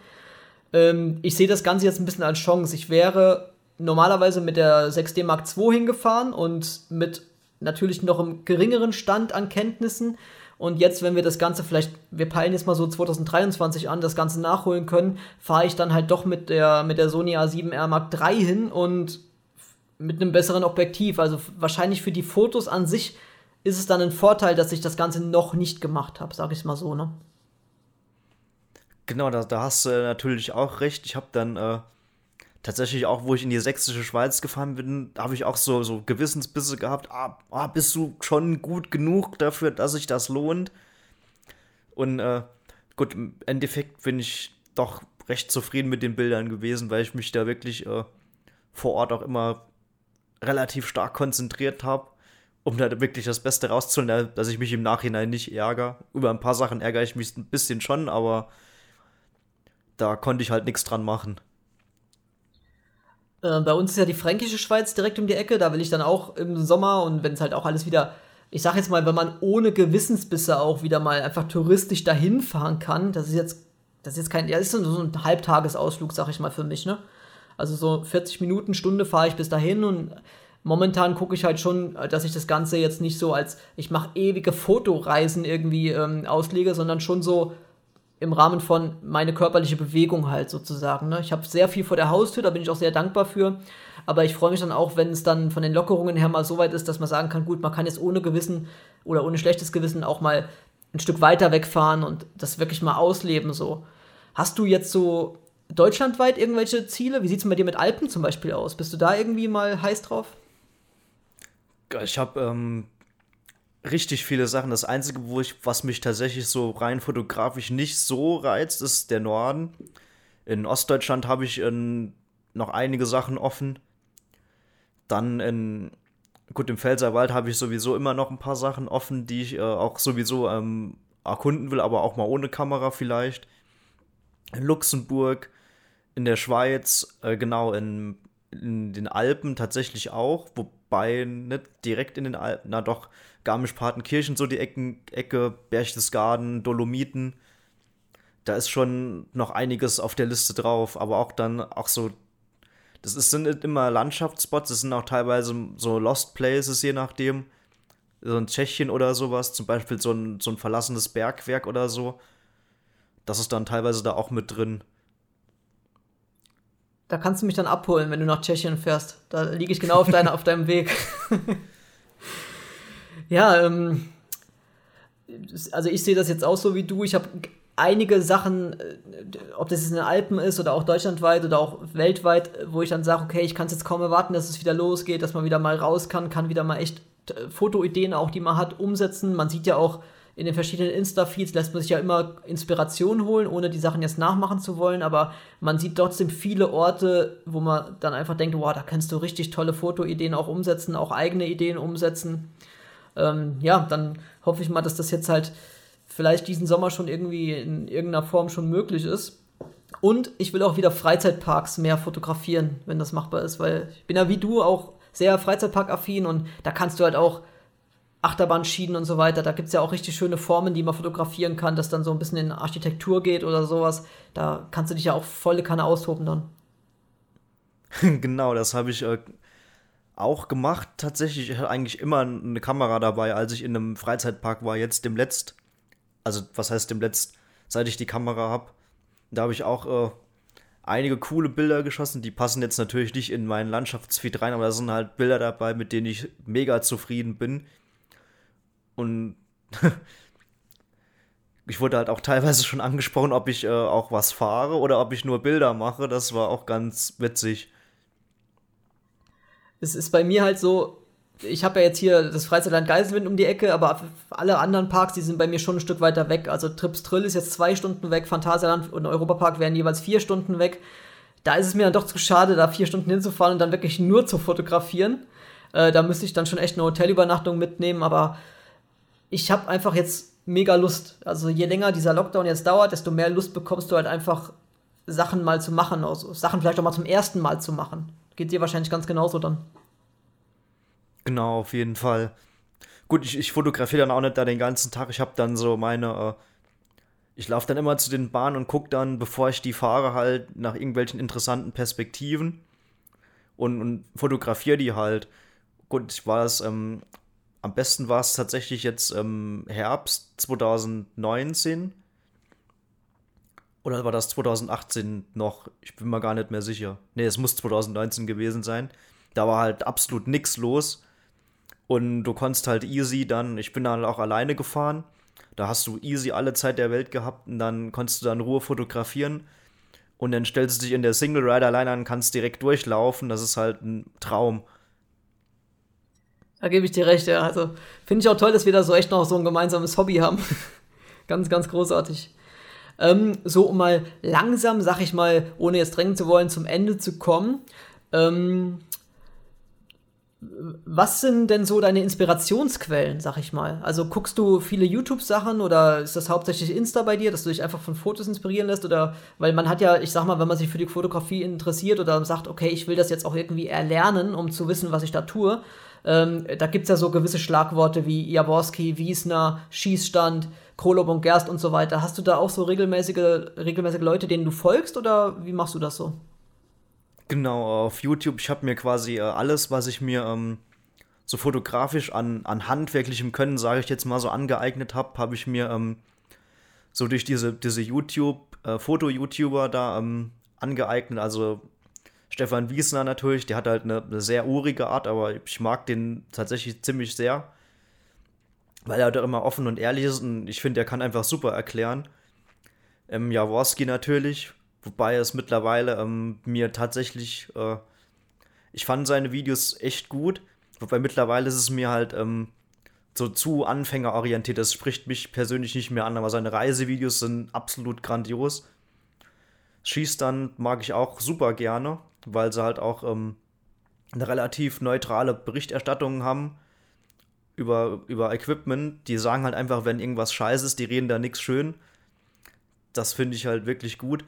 Speaker 1: Ähm, ich sehe das Ganze jetzt ein bisschen als Chance. Ich wäre normalerweise mit der 6D Mark II hingefahren und mit natürlich noch einem geringeren Stand an Kenntnissen. Und jetzt, wenn wir das Ganze vielleicht, wir peilen jetzt mal so 2023 an, das Ganze nachholen können, fahre ich dann halt doch mit der, mit der Sony A7R Mark III hin und mit einem besseren Objektiv. Also wahrscheinlich für die Fotos an sich ist es dann ein Vorteil, dass ich das Ganze noch nicht gemacht habe, sage ich mal so, ne?
Speaker 2: Genau, da, da hast du natürlich auch recht. Ich habe dann äh, tatsächlich auch, wo ich in die sächsische Schweiz gefahren bin, habe ich auch so, so Gewissensbisse gehabt. Ah, ah, bist du schon gut genug dafür, dass sich das lohnt? Und äh, gut, im Endeffekt bin ich doch recht zufrieden mit den Bildern gewesen, weil ich mich da wirklich äh, vor Ort auch immer relativ stark konzentriert habe, um da wirklich das Beste rauszuholen, dass ich mich im Nachhinein nicht ärgere. Über ein paar Sachen ärgere ich mich ein bisschen schon, aber da konnte ich halt nichts dran machen.
Speaker 1: Äh, bei uns ist ja die fränkische Schweiz direkt um die Ecke, da will ich dann auch im Sommer und wenn es halt auch alles wieder, ich sag jetzt mal, wenn man ohne Gewissensbisse auch wieder mal einfach touristisch dahin fahren kann, das ist jetzt, das ist jetzt kein, ja, ist so ein Halbtagesausflug, sag ich mal für mich, ne? Also so 40 Minuten, Stunde fahre ich bis dahin und momentan gucke ich halt schon, dass ich das Ganze jetzt nicht so als ich mache ewige Fotoreisen irgendwie ähm, auslege, sondern schon so im Rahmen von meine körperliche Bewegung halt sozusagen. Ne? Ich habe sehr viel vor der Haustür, da bin ich auch sehr dankbar für. Aber ich freue mich dann auch, wenn es dann von den Lockerungen her mal so weit ist, dass man sagen kann, gut, man kann jetzt ohne Gewissen oder ohne schlechtes Gewissen auch mal ein Stück weiter wegfahren und das wirklich mal ausleben so. Hast du jetzt so deutschlandweit irgendwelche Ziele? Wie sieht es bei dir mit Alpen zum Beispiel aus? Bist du da irgendwie mal heiß drauf?
Speaker 2: Ich habe ähm, richtig viele Sachen. Das Einzige, wo ich, was mich tatsächlich so rein fotografisch nicht so reizt, ist der Norden. In Ostdeutschland habe ich ähm, noch einige Sachen offen. Dann in, gut, im Pfälzerwald habe ich sowieso immer noch ein paar Sachen offen, die ich äh, auch sowieso ähm, erkunden will, aber auch mal ohne Kamera vielleicht. In Luxemburg, in der Schweiz, äh, genau, in, in den Alpen tatsächlich auch, wobei nicht direkt in den Alpen, na doch, Garmisch-Partenkirchen, so die Ecken, Ecke, Berchtesgaden, Dolomiten. Da ist schon noch einiges auf der Liste drauf, aber auch dann auch so das ist, sind nicht immer Landschaftsspots, das sind auch teilweise so Lost Places, je nachdem. So ein Tschechien oder sowas, zum Beispiel so ein, so ein verlassenes Bergwerk oder so. Das ist dann teilweise da auch mit drin.
Speaker 1: Da kannst du mich dann abholen, wenn du nach Tschechien fährst. Da liege ich genau auf, deiner, auf deinem Weg. [LAUGHS] ja, ähm, also ich sehe das jetzt auch so wie du. Ich habe einige Sachen, äh, ob das in den Alpen ist oder auch deutschlandweit oder auch weltweit, wo ich dann sage, okay, ich kann es jetzt kaum erwarten, dass es wieder losgeht, dass man wieder mal raus kann, kann wieder mal echt äh, Fotoideen auch, die man hat, umsetzen. Man sieht ja auch in den verschiedenen Insta-Feeds, lässt man sich ja immer Inspiration holen, ohne die Sachen jetzt nachmachen zu wollen, aber man sieht trotzdem viele Orte, wo man dann einfach denkt, wow, da kannst du richtig tolle Fotoideen auch umsetzen, auch eigene Ideen umsetzen. Ähm, ja, dann hoffe ich mal, dass das jetzt halt vielleicht diesen Sommer schon irgendwie in irgendeiner Form schon möglich ist. Und ich will auch wieder Freizeitparks mehr fotografieren, wenn das machbar ist, weil ich bin ja wie du auch sehr Freizeitpark-affin und da kannst du halt auch Achterbahnschienen und so weiter. Da gibt es ja auch richtig schöne Formen, die man fotografieren kann, das dann so ein bisschen in Architektur geht oder sowas. Da kannst du dich ja auch volle Kanne austoben dann. [LAUGHS]
Speaker 2: genau, das habe ich äh, auch gemacht. Tatsächlich, ich hatte eigentlich immer eine Kamera dabei, als ich in einem Freizeitpark war. Jetzt dem Letzt also was heißt dem letzten, seit ich die Kamera habe, da habe ich auch äh, einige coole Bilder geschossen. Die passen jetzt natürlich nicht in meinen Landschaftsfeed rein, aber da sind halt Bilder dabei, mit denen ich mega zufrieden bin. Und [LAUGHS] ich wurde halt auch teilweise schon angesprochen, ob ich äh, auch was fahre oder ob ich nur Bilder mache. Das war auch ganz witzig.
Speaker 1: Es ist bei mir halt so, ich habe ja jetzt hier das Freizeitland Geiselwind um die Ecke, aber alle anderen Parks, die sind bei mir schon ein Stück weiter weg. Also Trips Trill ist jetzt zwei Stunden weg, Phantasialand und Europapark wären jeweils vier Stunden weg. Da ist es mir dann doch zu schade, da vier Stunden hinzufahren und dann wirklich nur zu fotografieren. Äh, da müsste ich dann schon echt eine Hotelübernachtung mitnehmen, aber ich habe einfach jetzt mega Lust. Also je länger dieser Lockdown jetzt dauert, desto mehr Lust bekommst du halt einfach Sachen mal zu machen, also Sachen vielleicht auch mal zum ersten Mal zu machen. Geht dir wahrscheinlich ganz genauso dann.
Speaker 2: Genau, auf jeden Fall. Gut, ich, ich fotografiere dann auch nicht da den ganzen Tag. Ich habe dann so meine. Äh, ich laufe dann immer zu den Bahnen und gucke dann, bevor ich die fahre, halt nach irgendwelchen interessanten Perspektiven und, und fotografiere die halt. Gut, ich war es. Ähm, am besten war es tatsächlich jetzt ähm, Herbst 2019. Oder war das 2018 noch? Ich bin mir gar nicht mehr sicher. Ne, es muss 2019 gewesen sein. Da war halt absolut nichts los. Und du konntest halt easy dann, ich bin dann auch alleine gefahren. Da hast du easy alle Zeit der Welt gehabt und dann konntest du dann Ruhe fotografieren. Und dann stellst du dich in der Single Rider alleine an und kannst direkt durchlaufen. Das ist halt ein Traum.
Speaker 1: Da gebe ich dir recht, ja. Also finde ich auch toll, dass wir da so echt noch so ein gemeinsames Hobby haben. [LAUGHS] ganz, ganz großartig. Ähm, so, um mal langsam, sag ich mal, ohne jetzt drängen zu wollen, zum Ende zu kommen. Ähm, was sind denn so deine Inspirationsquellen, sag ich mal? Also guckst du viele YouTube-Sachen oder ist das hauptsächlich Insta bei dir, dass du dich einfach von Fotos inspirieren lässt? Oder weil man hat ja, ich sag mal, wenn man sich für die Fotografie interessiert oder sagt, okay, ich will das jetzt auch irgendwie erlernen, um zu wissen, was ich da tue, ähm, da gibt es ja so gewisse Schlagworte wie Jaworski, Wiesner, Schießstand, Krolob und Gerst und so weiter. Hast du da auch so regelmäßige, regelmäßige Leute, denen du folgst oder wie machst du das so?
Speaker 2: Genau, auf YouTube. Ich habe mir quasi äh, alles, was ich mir ähm, so fotografisch an, an handwerklichem Können, sage ich jetzt mal so, angeeignet habe, habe ich mir ähm, so durch diese, diese YouTube, äh, Foto-YouTuber da ähm, angeeignet. Also Stefan Wiesner natürlich, der hat halt eine, eine, sehr urige Art, aber ich mag den tatsächlich ziemlich sehr, weil er halt auch immer offen und ehrlich ist und ich finde, er kann einfach super erklären. Ähm, Jaworski natürlich, Wobei es mittlerweile ähm, mir tatsächlich, äh, ich fand seine Videos echt gut. Wobei mittlerweile ist es mir halt ähm, so zu anfängerorientiert. Das spricht mich persönlich nicht mehr an, aber seine Reisevideos sind absolut grandios. Schießstand mag ich auch super gerne, weil sie halt auch ähm, eine relativ neutrale Berichterstattung haben über, über Equipment. Die sagen halt einfach, wenn irgendwas scheiße ist, die reden da nichts schön. Das finde ich halt wirklich gut.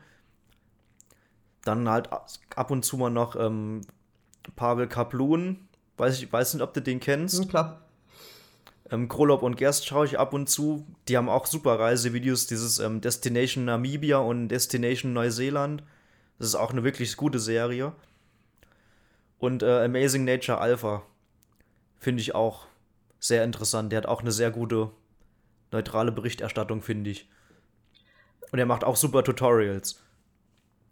Speaker 2: Dann halt ab und zu mal noch ähm, Pavel Kaplun. Weiß ich weiß nicht, ob du den kennst.
Speaker 1: Ja, klar.
Speaker 2: Ähm, Krolop und Gerst schaue ich ab und zu. Die haben auch super Reisevideos, dieses ähm, Destination Namibia und Destination Neuseeland. Das ist auch eine wirklich gute Serie. Und äh, Amazing Nature Alpha finde ich auch sehr interessant. Der hat auch eine sehr gute, neutrale Berichterstattung, finde ich. Und er macht auch super Tutorials.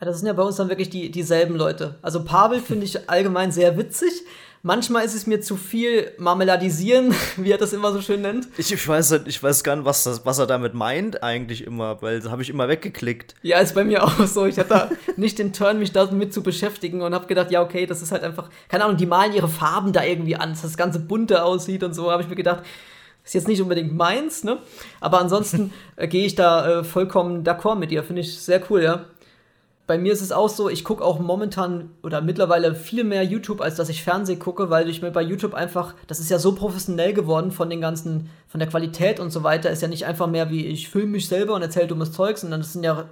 Speaker 1: Das sind ja bei uns dann wirklich die, dieselben Leute. Also Pavel finde ich allgemein sehr witzig. Manchmal ist es mir zu viel Marmeladisieren, [LAUGHS] wie er das immer so schön nennt.
Speaker 2: Ich, ich, weiß, ich weiß gar nicht, was, das, was er damit meint eigentlich immer, weil das habe ich immer weggeklickt.
Speaker 1: Ja, ist bei mir auch [LAUGHS] so. Ich hatte nicht den Turn, mich damit zu beschäftigen und habe gedacht, ja, okay, das ist halt einfach, keine Ahnung, die malen ihre Farben da irgendwie an, dass das Ganze bunter aussieht und so, habe ich mir gedacht, ist jetzt nicht unbedingt meins, ne? Aber ansonsten [LAUGHS] äh, gehe ich da äh, vollkommen d'accord mit dir. Finde ich sehr cool, ja. Bei mir ist es auch so, ich gucke auch momentan oder mittlerweile viel mehr YouTube, als dass ich Fernseh gucke, weil ich mir bei YouTube einfach, das ist ja so professionell geworden von den ganzen, von der Qualität und so weiter, ist ja nicht einfach mehr wie ich filme mich selber und erzähle dummes Zeug, sondern das sind ja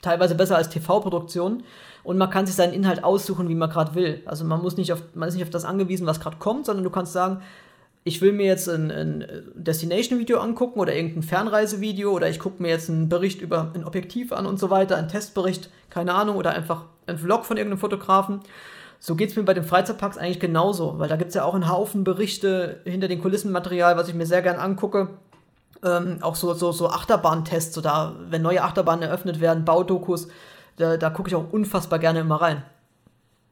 Speaker 1: teilweise besser als TV-Produktionen und man kann sich seinen Inhalt aussuchen, wie man gerade will. Also man muss nicht auf, man ist nicht auf das angewiesen, was gerade kommt, sondern du kannst sagen, ich will mir jetzt ein, ein Destination-Video angucken oder irgendein Fernreisevideo oder ich gucke mir jetzt einen Bericht über ein Objektiv an und so weiter, einen Testbericht, keine Ahnung, oder einfach ein Vlog von irgendeinem Fotografen. So geht es mir bei den Freizeitparks eigentlich genauso, weil da gibt es ja auch einen Haufen Berichte hinter den Kulissenmaterial, was ich mir sehr gern angucke. Ähm, auch so, so, so Achterbahntests, so da, wenn neue Achterbahnen eröffnet werden, Baudokus, da, da gucke ich auch unfassbar gerne immer rein.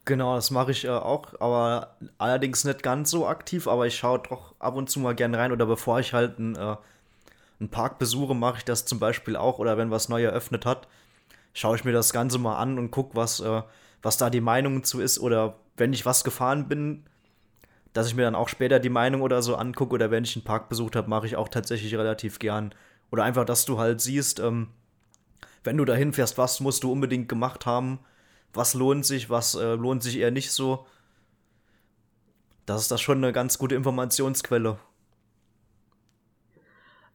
Speaker 2: Genau, das mache ich äh, auch, aber allerdings nicht ganz so aktiv, aber ich schaue doch ab und zu mal gerne rein oder bevor ich halt einen, äh, einen Park besuche, mache ich das zum Beispiel auch oder wenn was neu eröffnet hat, schaue ich mir das Ganze mal an und gucke, was, äh, was da die Meinung zu ist oder wenn ich was gefahren bin, dass ich mir dann auch später die Meinung oder so angucke oder wenn ich einen Park besucht habe, mache ich auch tatsächlich relativ gern. Oder einfach, dass du halt siehst, ähm, wenn du dahin fährst, was musst du unbedingt gemacht haben was lohnt sich, was äh, lohnt sich eher nicht so. Das ist das schon eine ganz gute Informationsquelle.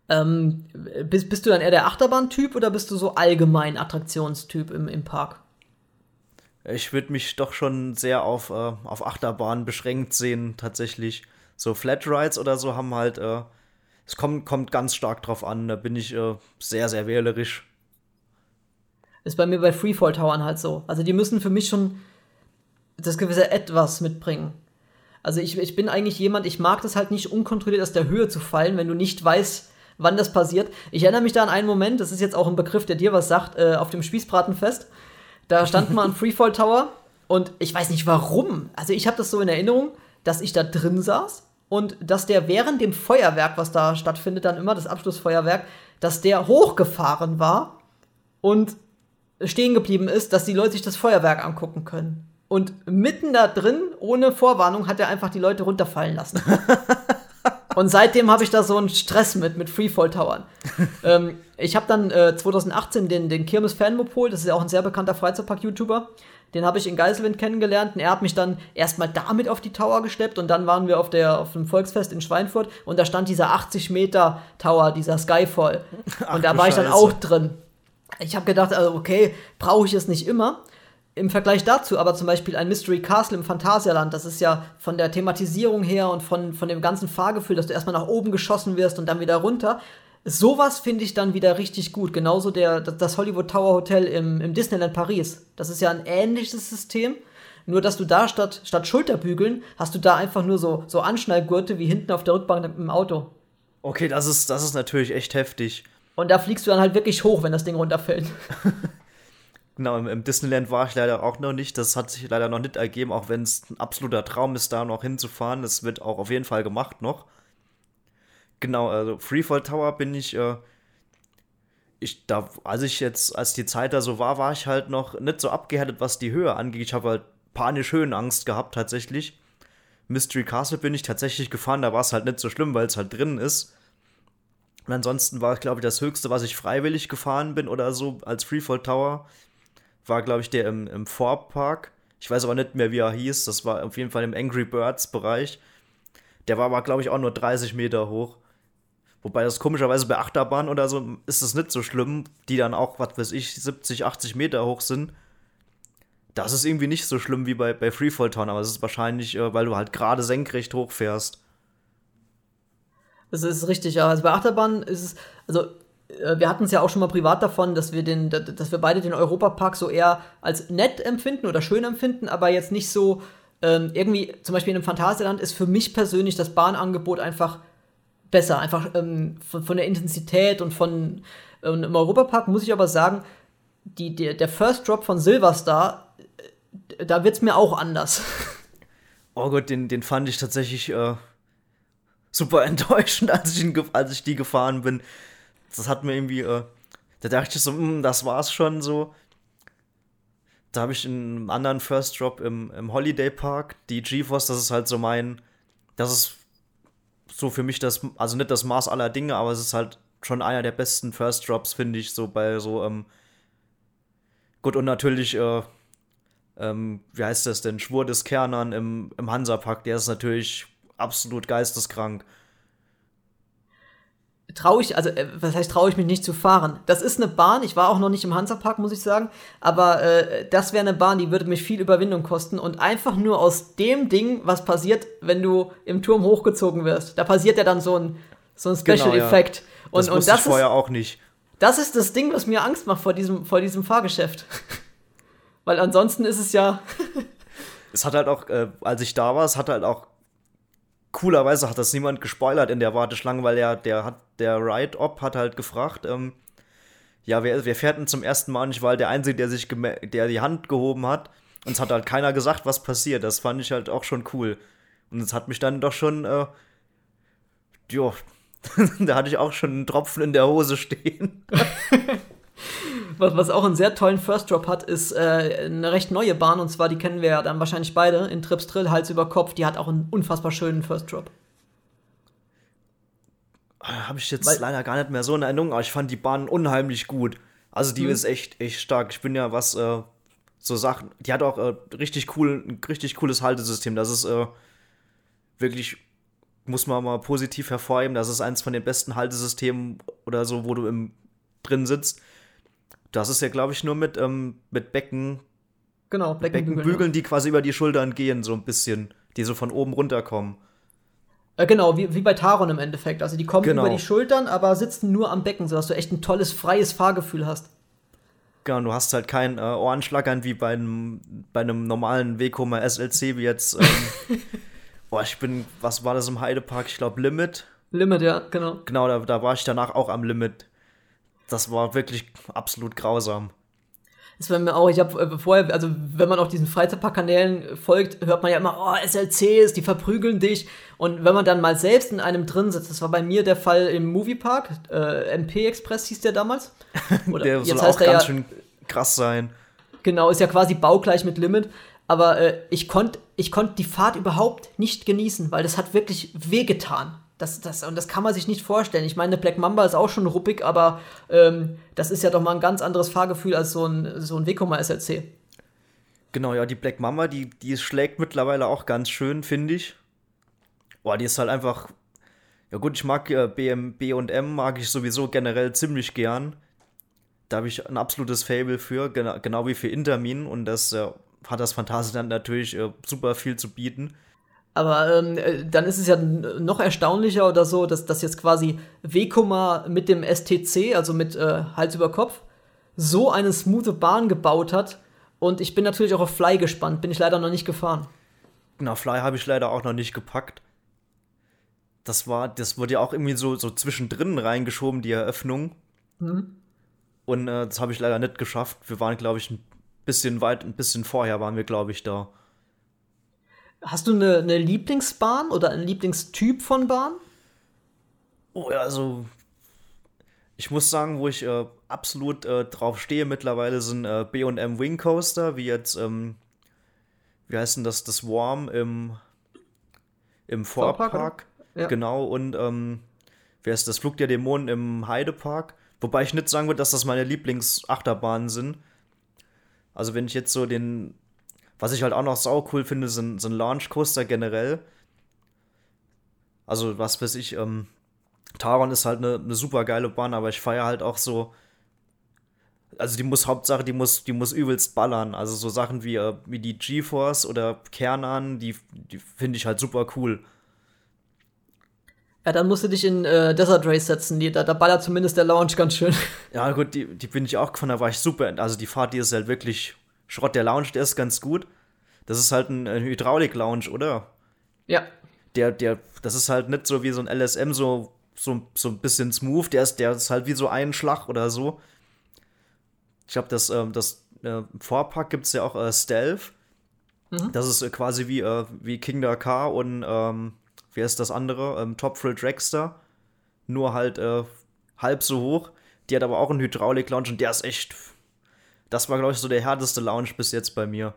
Speaker 1: Ähm, bist, bist du dann eher der Achterbahn-Typ oder bist du so allgemein Attraktionstyp im, im Park?
Speaker 2: Ich würde mich doch schon sehr auf, äh, auf Achterbahn beschränkt sehen, tatsächlich. So Flatrides oder so haben halt, äh, es kommt, kommt ganz stark drauf an, da bin ich äh, sehr, sehr wählerisch.
Speaker 1: Ist bei mir bei Freefall Towern halt so. Also die müssen für mich schon das gewisse Etwas mitbringen. Also ich, ich bin eigentlich jemand, ich mag das halt nicht unkontrolliert aus der Höhe zu fallen, wenn du nicht weißt, wann das passiert. Ich erinnere mich da an einen Moment, das ist jetzt auch ein Begriff, der dir was sagt, äh, auf dem Spießbratenfest. Da stand mal ein Freefall Tower und ich weiß nicht warum. Also ich habe das so in Erinnerung, dass ich da drin saß und dass der während dem Feuerwerk, was da stattfindet, dann immer das Abschlussfeuerwerk, dass der hochgefahren war und stehen geblieben ist, dass die Leute sich das Feuerwerk angucken können. Und mitten da drin, ohne Vorwarnung, hat er einfach die Leute runterfallen lassen. [LAUGHS] Und seitdem habe ich da so einen Stress mit, mit Freefall-Towern. [LAUGHS] ähm, ich habe dann äh, 2018 den, den Kirmes Fanmopol, das ist ja auch ein sehr bekannter Freizeitpark-YouTuber, den habe ich in Geiselwind kennengelernt und er hat mich dann erstmal damit auf die Tower geschleppt und dann waren wir auf, der, auf dem Volksfest in Schweinfurt und da stand dieser 80 Meter Tower, dieser Skyfall. [LAUGHS] Ach, und da war ich dann auch drin. Ich habe gedacht, also okay, brauche ich es nicht immer. Im Vergleich dazu aber zum Beispiel ein Mystery Castle im Phantasialand, das ist ja von der Thematisierung her und von, von dem ganzen Fahrgefühl, dass du erstmal nach oben geschossen wirst und dann wieder runter. Sowas finde ich dann wieder richtig gut. Genauso der, das Hollywood Tower Hotel im, im Disneyland Paris. Das ist ja ein ähnliches System. Nur, dass du da statt, statt Schulterbügeln hast du da einfach nur so, so Anschnallgurte wie hinten auf der Rückbank im Auto.
Speaker 2: Okay, das ist, das ist natürlich echt heftig.
Speaker 1: Und da fliegst du dann halt wirklich hoch, wenn das Ding runterfällt. [LAUGHS]
Speaker 2: genau, im, Disneyland war ich leider auch noch nicht. Das hat sich leider noch nicht ergeben, auch wenn es ein absoluter Traum ist, da noch hinzufahren. Das wird auch auf jeden Fall gemacht noch. Genau, also Freefall Tower bin ich, äh, ich da, als ich jetzt, als die Zeit da so war, war ich halt noch nicht so abgehärtet, was die Höhe angeht. Ich habe halt panisch Höhenangst gehabt, tatsächlich. Mystery Castle bin ich tatsächlich gefahren, da war es halt nicht so schlimm, weil es halt drin ist. Und ansonsten war, glaube ich, das höchste, was ich freiwillig gefahren bin oder so als Freefall Tower, war, glaube ich, der im, im Vorpark. Ich weiß aber nicht mehr, wie er hieß. Das war auf jeden Fall im Angry Birds Bereich. Der war aber, glaube ich, auch nur 30 Meter hoch. Wobei das komischerweise bei Achterbahn oder so ist es nicht so schlimm, die dann auch, was weiß ich, 70, 80 Meter hoch sind. Das ist irgendwie nicht so schlimm wie bei, bei Freefall Town, aber es ist wahrscheinlich, äh, weil du halt gerade senkrecht hochfährst.
Speaker 1: Das ist richtig, ja. Also bei Achterbahn ist es, also äh, wir hatten es ja auch schon mal privat davon, dass wir den, dass wir beide den Europapark so eher als nett empfinden oder schön empfinden, aber jetzt nicht so ähm, irgendwie, zum Beispiel in einem Phantasialand ist für mich persönlich das Bahnangebot einfach besser. Einfach ähm, von, von, der Intensität und von ähm, im Europapark muss ich aber sagen, die, die, der First Drop von Silverstar, äh, da wird es mir auch anders.
Speaker 2: Oh Gott, den, den fand ich tatsächlich äh, super [LAUGHS] enttäuschend, als ich, ihn, als ich die gefahren bin. Das hat mir irgendwie, äh, da dachte ich so, mh, hm, das war's schon so. Da habe ich einen anderen First Drop im, im Holiday Park, die GeForce, das ist halt so mein, das ist so für mich das, also nicht das Maß aller Dinge, aber es ist halt schon einer der besten First Drops, finde ich, so bei so, ähm, gut, und natürlich, äh, ähm, wie heißt das denn, Schwur des Kernern im, im Hansapark, der ist natürlich absolut geisteskrank
Speaker 1: traue ich, also äh, was heißt traue ich mich nicht zu fahren? Das ist eine Bahn, ich war auch noch nicht im Hansapark, muss ich sagen, aber äh, das wäre eine Bahn, die würde mich viel Überwindung kosten und einfach nur aus dem Ding, was passiert, wenn du im Turm hochgezogen wirst. Da passiert ja dann so ein, so ein Special genau. Ja.
Speaker 2: Und, das und das ich vorher ist, auch nicht.
Speaker 1: Das ist das Ding, was mir Angst macht vor diesem, vor diesem Fahrgeschäft. [LAUGHS] Weil ansonsten ist es ja.
Speaker 2: es hat halt auch, äh, als ich da war, es hat halt auch coolerweise hat das niemand gespoilert in der Warteschlange, weil er, der hat, der Ride-Op hat halt gefragt, ähm, ja, wer, wer fährt denn zum ersten Mal? War halt der Einzige, der sich, der die Hand gehoben hat. Und es hat halt keiner gesagt, was passiert. Das fand ich halt auch schon cool. Und es hat mich dann doch schon, äh, jo, [LAUGHS] da hatte ich auch schon einen Tropfen in der Hose stehen. [LAUGHS]
Speaker 1: was, was auch einen sehr tollen First Drop hat, ist äh, eine recht neue Bahn. Und zwar, die kennen wir ja dann wahrscheinlich beide, in Trips Drill, Hals über Kopf. Die hat auch einen unfassbar schönen First Drop.
Speaker 2: Ah, Habe ich jetzt Weil, leider gar nicht mehr so in Erinnerung, aber ich fand die Bahn unheimlich gut. Also die mhm. ist echt, echt stark. Ich bin ja was, äh, so Sachen, die hat auch äh, richtig cool, ein richtig cooles Haltesystem. Das ist äh, wirklich, muss man mal positiv hervorheben, das ist eins von den besten Haltesystemen oder so, wo du im, drin sitzt. Das ist ja, glaube ich, nur mit, ähm, mit Becken.
Speaker 1: Genau,
Speaker 2: Beckenbügeln, Beckenbügeln, die quasi über die Schultern gehen, so ein bisschen. Die so von oben runterkommen.
Speaker 1: Äh, genau, wie, wie bei Taron im Endeffekt. Also die kommen genau. über die Schultern, aber sitzen nur am Becken, sodass du echt ein tolles, freies Fahrgefühl hast.
Speaker 2: Genau, du hast halt kein äh, Ohrenschlackern wie bei einem, bei einem normalen Wekoma SLC, wie jetzt. Ähm, [LAUGHS] boah, ich bin, was war das im Heidepark? Ich glaube Limit.
Speaker 1: Limit, ja, genau.
Speaker 2: Genau, da, da war ich danach auch am Limit das war wirklich absolut grausam.
Speaker 1: Das war mir auch, ich habe äh, vorher, also wenn man auf diesen Freizeitparkkanälen folgt, hört man ja immer, oh, SLCs, die verprügeln dich. Und wenn man dann mal selbst in einem drin sitzt, das war bei mir der Fall im Moviepark, äh, MP Express hieß der damals. [LAUGHS]
Speaker 2: Oder der soll auch ganz ja, schön krass sein.
Speaker 1: Genau, ist ja quasi baugleich mit Limit. Aber äh, ich konnte ich konnt die Fahrt überhaupt nicht genießen, weil das hat wirklich wehgetan. Das, das, und das kann man sich nicht vorstellen. Ich meine, Black Mamba ist auch schon ruppig, aber ähm, das ist ja doch mal ein ganz anderes Fahrgefühl als so ein, so ein Wekoma SLC.
Speaker 2: Genau, ja, die Black Mamba, die, die schlägt mittlerweile auch ganz schön, finde ich. Boah, die ist halt einfach. Ja, gut, ich mag äh, BM, B&M, mag ich sowieso generell ziemlich gern. Da habe ich ein absolutes Fable für, genau, genau wie für Intermin. Und das äh, hat das Phantasialand natürlich äh, super viel zu bieten.
Speaker 1: Aber ähm, äh, dann ist es ja noch erstaunlicher oder so, dass das jetzt quasi Wekoma mit dem STC, also mit äh, Hals über Kopf, so eine smooth Bahn gebaut hat. Und ich bin natürlich auch auf Fly gespannt, bin ich leider noch nicht gefahren.
Speaker 2: Na, Fly habe ich leider auch noch nicht gepackt. Das war, das wurde ja auch irgendwie so, so zwischendrin reingeschoben, die Eröffnung. Mhm. Und äh, das habe ich leider nicht geschafft. Wir waren, glaube ich, ein bisschen weit, ein bisschen vorher waren wir, glaube ich, da.
Speaker 1: Hast du eine, eine Lieblingsbahn oder einen Lieblingstyp von Bahn?
Speaker 2: Oh ja, also ich muss sagen, wo ich äh, absolut äh, drauf stehe mittlerweile sind äh, B&M Wing Coaster, wie jetzt, ähm, wie heißt denn das, das Warm im, im Vorpark. Ja. Genau, und ähm, wie heißt das, Flug der Dämonen im Heidepark. Wobei ich nicht sagen würde, dass das meine Lieblingsachterbahnen sind. Also wenn ich jetzt so den was ich halt auch noch sau cool finde, sind, sind Launch Coaster generell. Also, was weiß ich, ähm, Taron ist halt eine, eine super geile Bahn, aber ich feiere halt auch so. Also die muss Hauptsache, die muss, die muss übelst ballern. Also so Sachen wie, äh, wie die GeForce oder Kernan, die, die finde ich halt super cool.
Speaker 1: Ja, dann musst du dich in äh, Desert Race setzen. Die, da, da ballert zumindest der Launch ganz schön.
Speaker 2: Ja, gut, die, die bin ich auch gefahren, da war ich super. Also die Fahrt, die ist halt wirklich Schrott. Der Lounge, der ist ganz gut. Das ist halt ein, ein Hydraulik-Lounge, oder?
Speaker 1: Ja.
Speaker 2: Der, der, das ist halt nicht so wie so ein LSM, so, so, so ein bisschen smooth. Der ist, der ist halt wie so ein Schlag oder so. Ich glaube, das, ähm, das äh, Vorpack gibt es ja auch äh, Stealth. Mhm. Das ist äh, quasi wie, äh, wie King K und ähm, wie ist das andere? Ähm, Top Thrill Dragster. Nur halt äh, halb so hoch. Die hat aber auch einen Hydraulik-Lounge und der ist echt. Das war, glaube ich, so der härteste Lounge bis jetzt bei mir.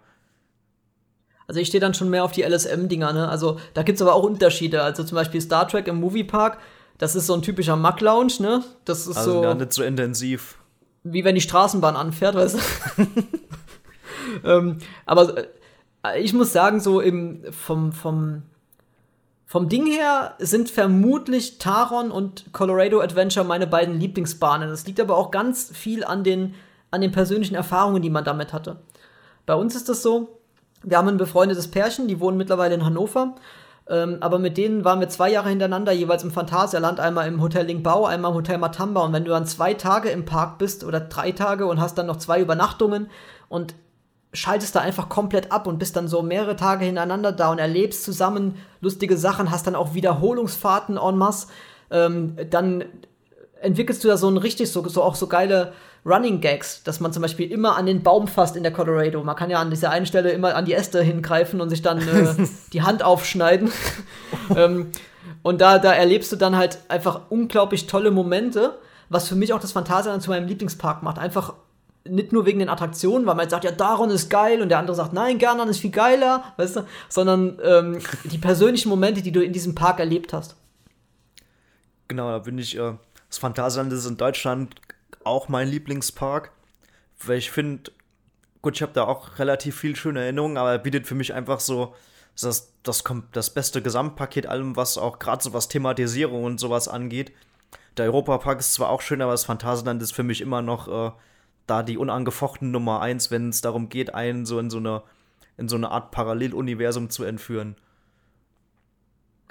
Speaker 1: Also ich stehe dann schon mehr auf die LSM-Dinger, ne? Also da gibt es aber auch Unterschiede. Also zum Beispiel Star Trek im Moviepark, das ist so ein typischer Mack-Lounge, ne? Das ist also, so.
Speaker 2: Ja, nicht so intensiv
Speaker 1: wie wenn die Straßenbahn anfährt, weißt du? [LAUGHS] ähm, aber äh, ich muss sagen, so im, vom, vom, vom Ding her sind vermutlich Taron und Colorado Adventure meine beiden Lieblingsbahnen. Das liegt aber auch ganz viel an den, an den persönlichen Erfahrungen, die man damit hatte. Bei uns ist das so, wir haben ein befreundetes Pärchen, die wohnen mittlerweile in Hannover ähm, aber mit denen waren wir zwei Jahre hintereinander, jeweils im Phantasialand, einmal im Hotel Lingbao, einmal im Hotel Matamba. Und wenn du dann zwei Tage im Park bist oder drei Tage und hast dann noch zwei Übernachtungen und schaltest da einfach komplett ab und bist dann so mehrere Tage hintereinander da und erlebst zusammen lustige Sachen, hast dann auch Wiederholungsfahrten en masse, ähm, dann entwickelst du da so ein richtig, so, so auch so geile Running Gags, dass man zum Beispiel immer an den Baum fasst in der Colorado. Man kann ja an dieser einen Stelle immer an die Äste hingreifen und sich dann äh, [LAUGHS] die Hand aufschneiden. [LAUGHS] ähm, und da, da erlebst du dann halt einfach unglaublich tolle Momente, was für mich auch das Phantasialand zu meinem Lieblingspark macht. Einfach nicht nur wegen den Attraktionen, weil man jetzt sagt, ja, Daron ist geil und der andere sagt, nein, Gernan ist viel geiler, weißt du, sondern ähm, die persönlichen Momente, die du in diesem Park erlebt hast.
Speaker 2: Genau, da bin ich, äh, das Phantasialand ist in Deutschland auch mein Lieblingspark, weil ich finde, gut, ich habe da auch relativ viel schöne Erinnerungen, aber er bietet für mich einfach so das, das, das beste Gesamtpaket allem, was auch gerade so was Thematisierung und sowas angeht. Der Europapark ist zwar auch schön, aber das Phantasialand ist für mich immer noch äh, da die unangefochten Nummer eins, wenn es darum geht, einen so in so eine in so eine Art Paralleluniversum zu entführen.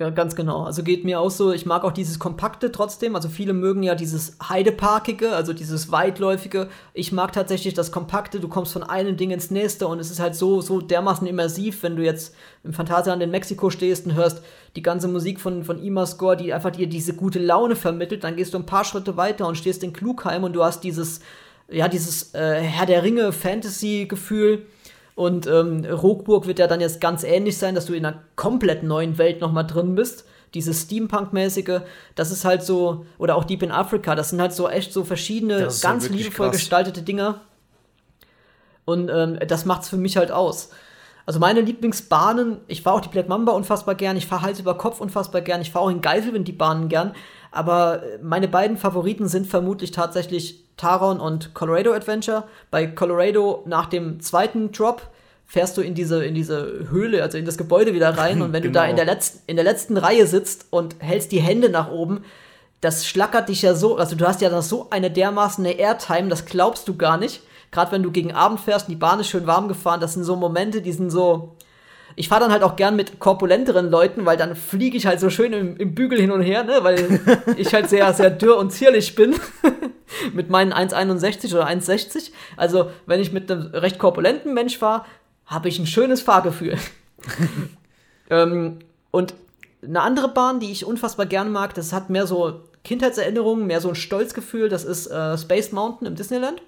Speaker 1: Ganz genau. Also geht mir auch so, ich mag auch dieses Kompakte trotzdem. Also viele mögen ja dieses Heideparkige, also dieses weitläufige. Ich mag tatsächlich das Kompakte. Du kommst von einem Ding ins nächste und es ist halt so, so dermaßen immersiv, wenn du jetzt im Phantasialand in Mexiko stehst und hörst die ganze Musik von, von Imascore, die einfach dir diese gute Laune vermittelt. Dann gehst du ein paar Schritte weiter und stehst in Klugheim und du hast dieses, ja, dieses äh, Herr der Ringe Fantasy-Gefühl und ähm, Rockburg wird ja dann jetzt ganz ähnlich sein, dass du in einer komplett neuen Welt nochmal drin bist. Dieses Steampunk-mäßige, das ist halt so, oder auch Deep in Africa, das sind halt so echt so verschiedene, ganz liebevoll krass. gestaltete Dinge. Und ähm, das macht's für mich halt aus. Also meine Lieblingsbahnen, ich fahre auch die Black Mamba unfassbar gern, ich fahre Hals über Kopf unfassbar gern, ich fahre auch in Geiselwind die Bahnen gern, aber meine beiden Favoriten sind vermutlich tatsächlich Taron und Colorado Adventure. Bei Colorado nach dem zweiten Drop fährst du in diese, in diese Höhle, also in das Gebäude wieder rein. [LAUGHS] Und wenn genau. du da in der, letzten, in der letzten Reihe sitzt und hältst die Hände nach oben, das schlackert dich ja so, also du hast ja so eine dermaßen eine Airtime, das glaubst du gar nicht. Gerade wenn du gegen Abend fährst und die Bahn ist schön warm gefahren, das sind so Momente, die sind so, ich fahre dann halt auch gern mit korpulenteren Leuten, weil dann fliege ich halt so schön im, im, Bügel hin und her, ne? weil [LAUGHS] ich halt sehr, sehr dürr und zierlich bin. [LAUGHS] mit meinen 1,61 oder 1,60. Also, wenn ich mit einem recht korpulenten Mensch fahre, habe ich ein schönes Fahrgefühl. [LAUGHS] ähm, und eine andere Bahn, die ich unfassbar gern mag, das hat mehr so Kindheitserinnerungen, mehr so ein Stolzgefühl, das ist äh, Space Mountain im Disneyland.